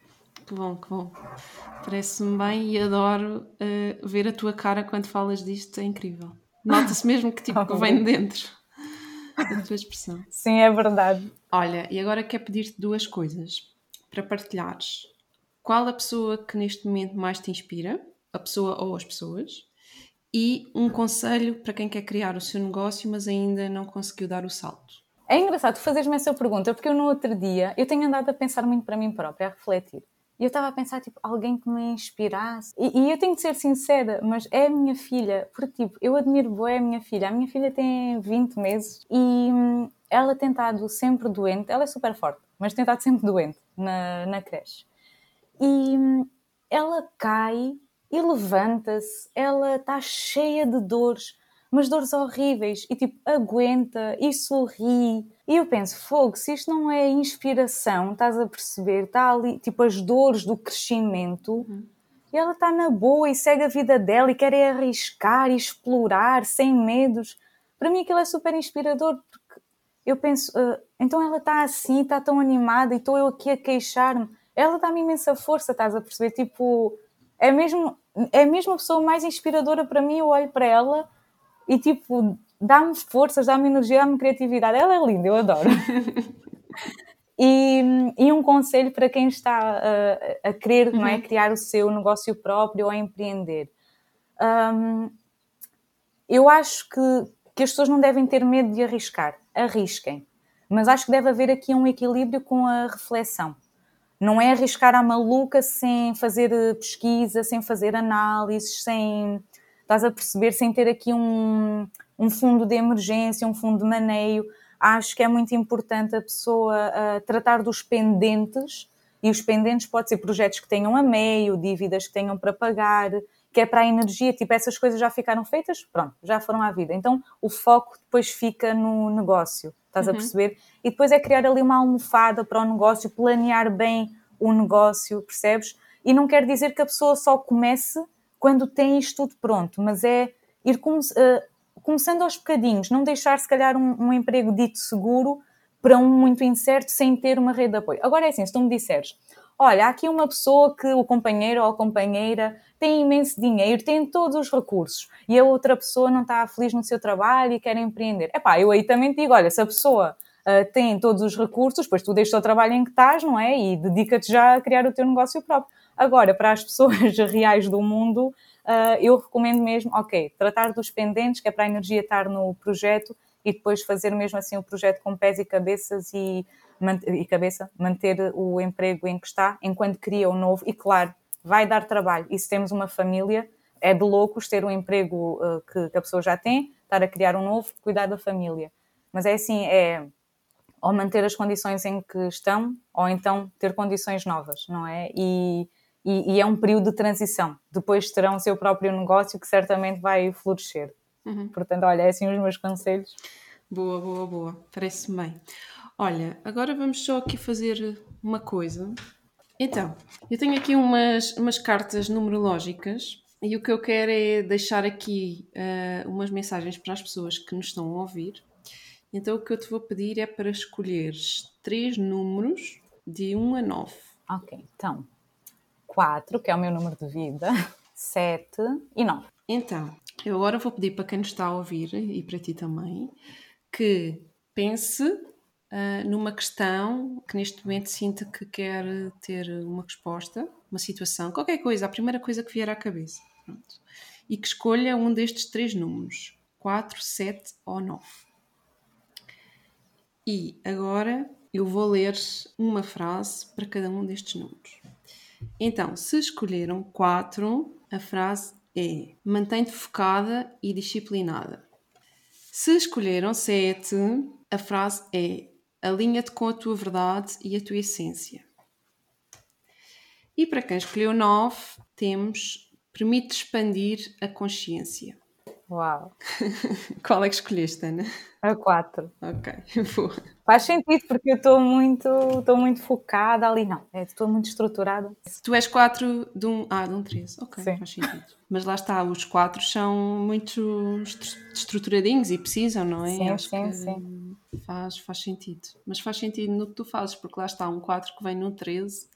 Speaker 1: Que bom, que bom. Parece-me bem e adoro uh, ver a tua cara quando falas disto, é incrível. Nota-se mesmo que tipo que vem de dentro tua expressão.
Speaker 2: Sim, é verdade.
Speaker 1: Olha, e agora quero pedir-te duas coisas para partilhares. Qual a pessoa que neste momento mais te inspira? A pessoa ou as pessoas? e um conselho para quem quer criar o seu negócio, mas ainda não conseguiu dar o salto.
Speaker 2: É engraçado fazeres-me essa pergunta, porque eu no outro dia, eu tenho andado a pensar muito para mim própria, a refletir. E eu estava a pensar, tipo, alguém que me inspirasse. E, e, eu tenho de ser sincera, mas é a minha filha. Porque, tipo, eu admiro boa a minha filha. A minha filha tem 20 meses e hum, ela tem estado sempre doente. Ela é super forte, mas tem estado sempre doente na, na creche. E hum, ela cai e levanta-se, ela está cheia de dores, mas dores horríveis, e tipo, aguenta e sorri. E eu penso, fogo, se isto não é inspiração, estás a perceber? Está ali, tipo, as dores do crescimento. Uhum. E ela está na boa e segue a vida dela e quer arriscar e explorar sem medos. Para mim aquilo é super inspirador, porque eu penso, uh, então ela está assim, está tão animada e estou eu aqui a queixar-me. Ela dá-me imensa força, estás a perceber? Tipo, é mesmo é mesmo a pessoa mais inspiradora para mim. Eu olho para ela e tipo, dá-me forças, dá-me energia, dá-me criatividade. Ela é linda, eu adoro. e, e, um conselho para quem está a, a querer, uhum. não é, uhum. criar o seu negócio próprio ou a empreender. Um, eu acho que, que as pessoas não devem ter medo de arriscar. Arrisquem. Mas acho que deve haver aqui um equilíbrio com a reflexão. Não é arriscar à maluca sem fazer eh, pesquisa, sem fazer análises, sem. Estás a perceber, sem ter aqui um, um fundo de emergência, um fundo de maneio. Acho que é muito importante a pessoa uh, tratar dos pendentes, e os pendentes pode ser projetos que tenham a meio, dívidas que tenham para pagar, que é para a energia, tipo, essas coisas já ficaram feitas, pronto, já foram à vida. Então o foco depois fica no negócio estás uhum. a perceber? E depois é criar ali uma almofada para o negócio, planear bem o negócio, percebes? E não quer dizer que a pessoa só comece quando tem isto tudo pronto, mas é ir come uh, começando aos bocadinhos, não deixar se calhar um, um, emprego dito seguro para um muito incerto sem ter uma rede de apoio. Agora é assim, se tu me disseres, olha, há aqui uma pessoa que o companheiro ou a companheira tem imenso dinheiro, tem todos os recursos e a outra pessoa não está feliz no seu trabalho e quer empreender. Epá, eu aí também te digo, olha, se a pessoa uh, tem todos os recursos, pois tu deixas o trabalho em que estás, não é? E dedica-te já a criar o teu negócio próprio. Agora, para as pessoas reais do mundo, uh, eu recomendo mesmo, ok, tratar dos pendentes, que é para a energia estar no projeto e depois fazer mesmo assim o projeto com pés e cabeças e, e cabeça, manter o emprego em que está, enquanto cria o novo e, claro, vai dar trabalho. E se temos uma família, é de loucos ter um emprego uh, que, que, a pessoa já tem, estar a criar um novo, cuidar da família. Mas é assim, é ou manter as condições em que estão, ou então ter condições novas, não é? E, e, e, é um período de transição. Depois terão o seu próprio negócio que certamente vai florescer. Uhum. Portanto, olha, é assim os meus conselhos.
Speaker 1: Boa, boa, boa. Parece-me bem. Olha, agora vamos só aqui fazer uma coisa. Então, eu tenho aqui umas, umas cartas numerológicas e o que eu quero é deixar aqui uh, umas mensagens para as pessoas que nos estão a ouvir. Então, o que eu te vou pedir é para escolheres três números de 1 a 9.
Speaker 2: Ok, então 4, que é o meu número de vida, 7 e 9.
Speaker 1: Então, eu agora vou pedir para quem nos está a ouvir e para ti também que pense uh, numa questão que neste momento sinta que quer ter uma resposta, uma situação, qualquer coisa, a primeira coisa que vier à cabeça. Pronto. E que escolha um destes três números: 4, 7 ou 9. E agora eu vou ler uma frase para cada um destes números. Então, se escolheram 4, a frase é: mantém-te focada e disciplinada. Se escolheram 7, a frase é: alinha-te com a tua verdade e a tua essência. E para quem escolheu 9, temos permite expandir a consciência.
Speaker 2: Uau!
Speaker 1: Qual é que escolheste, Ana?
Speaker 2: A 4.
Speaker 1: Ok, boa.
Speaker 2: Faz sentido, porque eu estou muito, estou muito focada ali. Não, é, estou muito estruturada.
Speaker 1: Tu és 4 de um. Ah, de um 13. Ok, Sim. faz sentido. Mas lá está, os 4 são muito estruturadinhos e precisam, não é?
Speaker 2: Sim, Acho sim, que sim.
Speaker 1: Faz, faz sentido. Mas faz sentido no que tu fazes, porque lá está um 4 que vem no 13.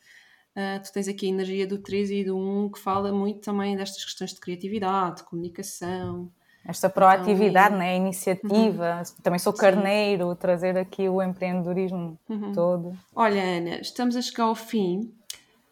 Speaker 1: Uh, tu tens aqui a energia do 13 e do 1 que fala muito também destas questões de criatividade, de comunicação,
Speaker 2: esta proatividade, então, né? a iniciativa. Uhum. Também sou carneiro, Sim. trazer aqui o empreendedorismo uhum. todo.
Speaker 1: Olha, Ana, estamos a chegar ao fim.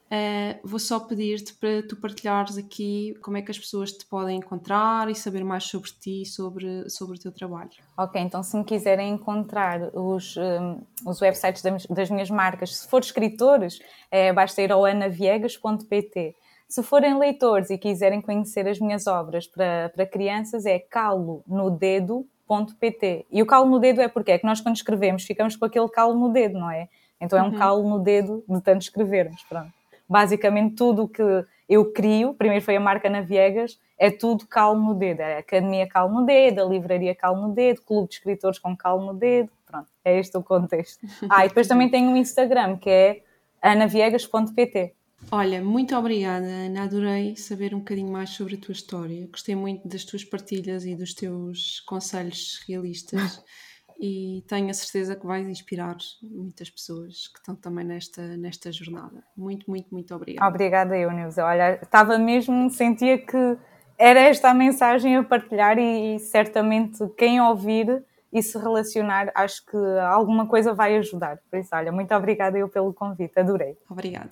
Speaker 1: Uh, vou só pedir-te para tu partilhares aqui como é que as pessoas te podem encontrar e saber mais sobre ti e sobre, sobre o teu trabalho.
Speaker 2: Ok, então se me quiserem encontrar os, um, os websites das, das minhas marcas, se for escritores, é, basta ir ao anaviegas.pt. Se forem leitores e quiserem conhecer as minhas obras para, para crianças, é calonodedo.pt. E o calo no dedo é porque é que nós, quando escrevemos, ficamos com aquele calo no dedo, não é? Então é um uhum. calo no dedo de tanto escrevermos. Pronto. Basicamente, tudo o que eu crio, primeiro foi a marca Naviegas, é tudo calo no dedo. É a Academia Calo no Dedo, a Livraria Calo no Dedo, Clube de Escritores com Calo no Dedo. Pronto, é este o contexto. Ah, e depois também tenho um Instagram que é anaviegas.pt.
Speaker 1: Olha, muito obrigada, Ana. Adorei saber um bocadinho mais sobre a tua história. Gostei muito das tuas partilhas e dos teus conselhos realistas. e tenho a certeza que vais inspirar muitas pessoas que estão também nesta, nesta jornada. Muito, muito, muito obrigada.
Speaker 2: Obrigada, eu, Neuza. Olha, estava mesmo, sentia que era esta a mensagem a partilhar e, e certamente quem ouvir e se relacionar, acho que alguma coisa vai ajudar. Por isso, olha, muito obrigada eu pelo convite, adorei.
Speaker 1: Obrigada.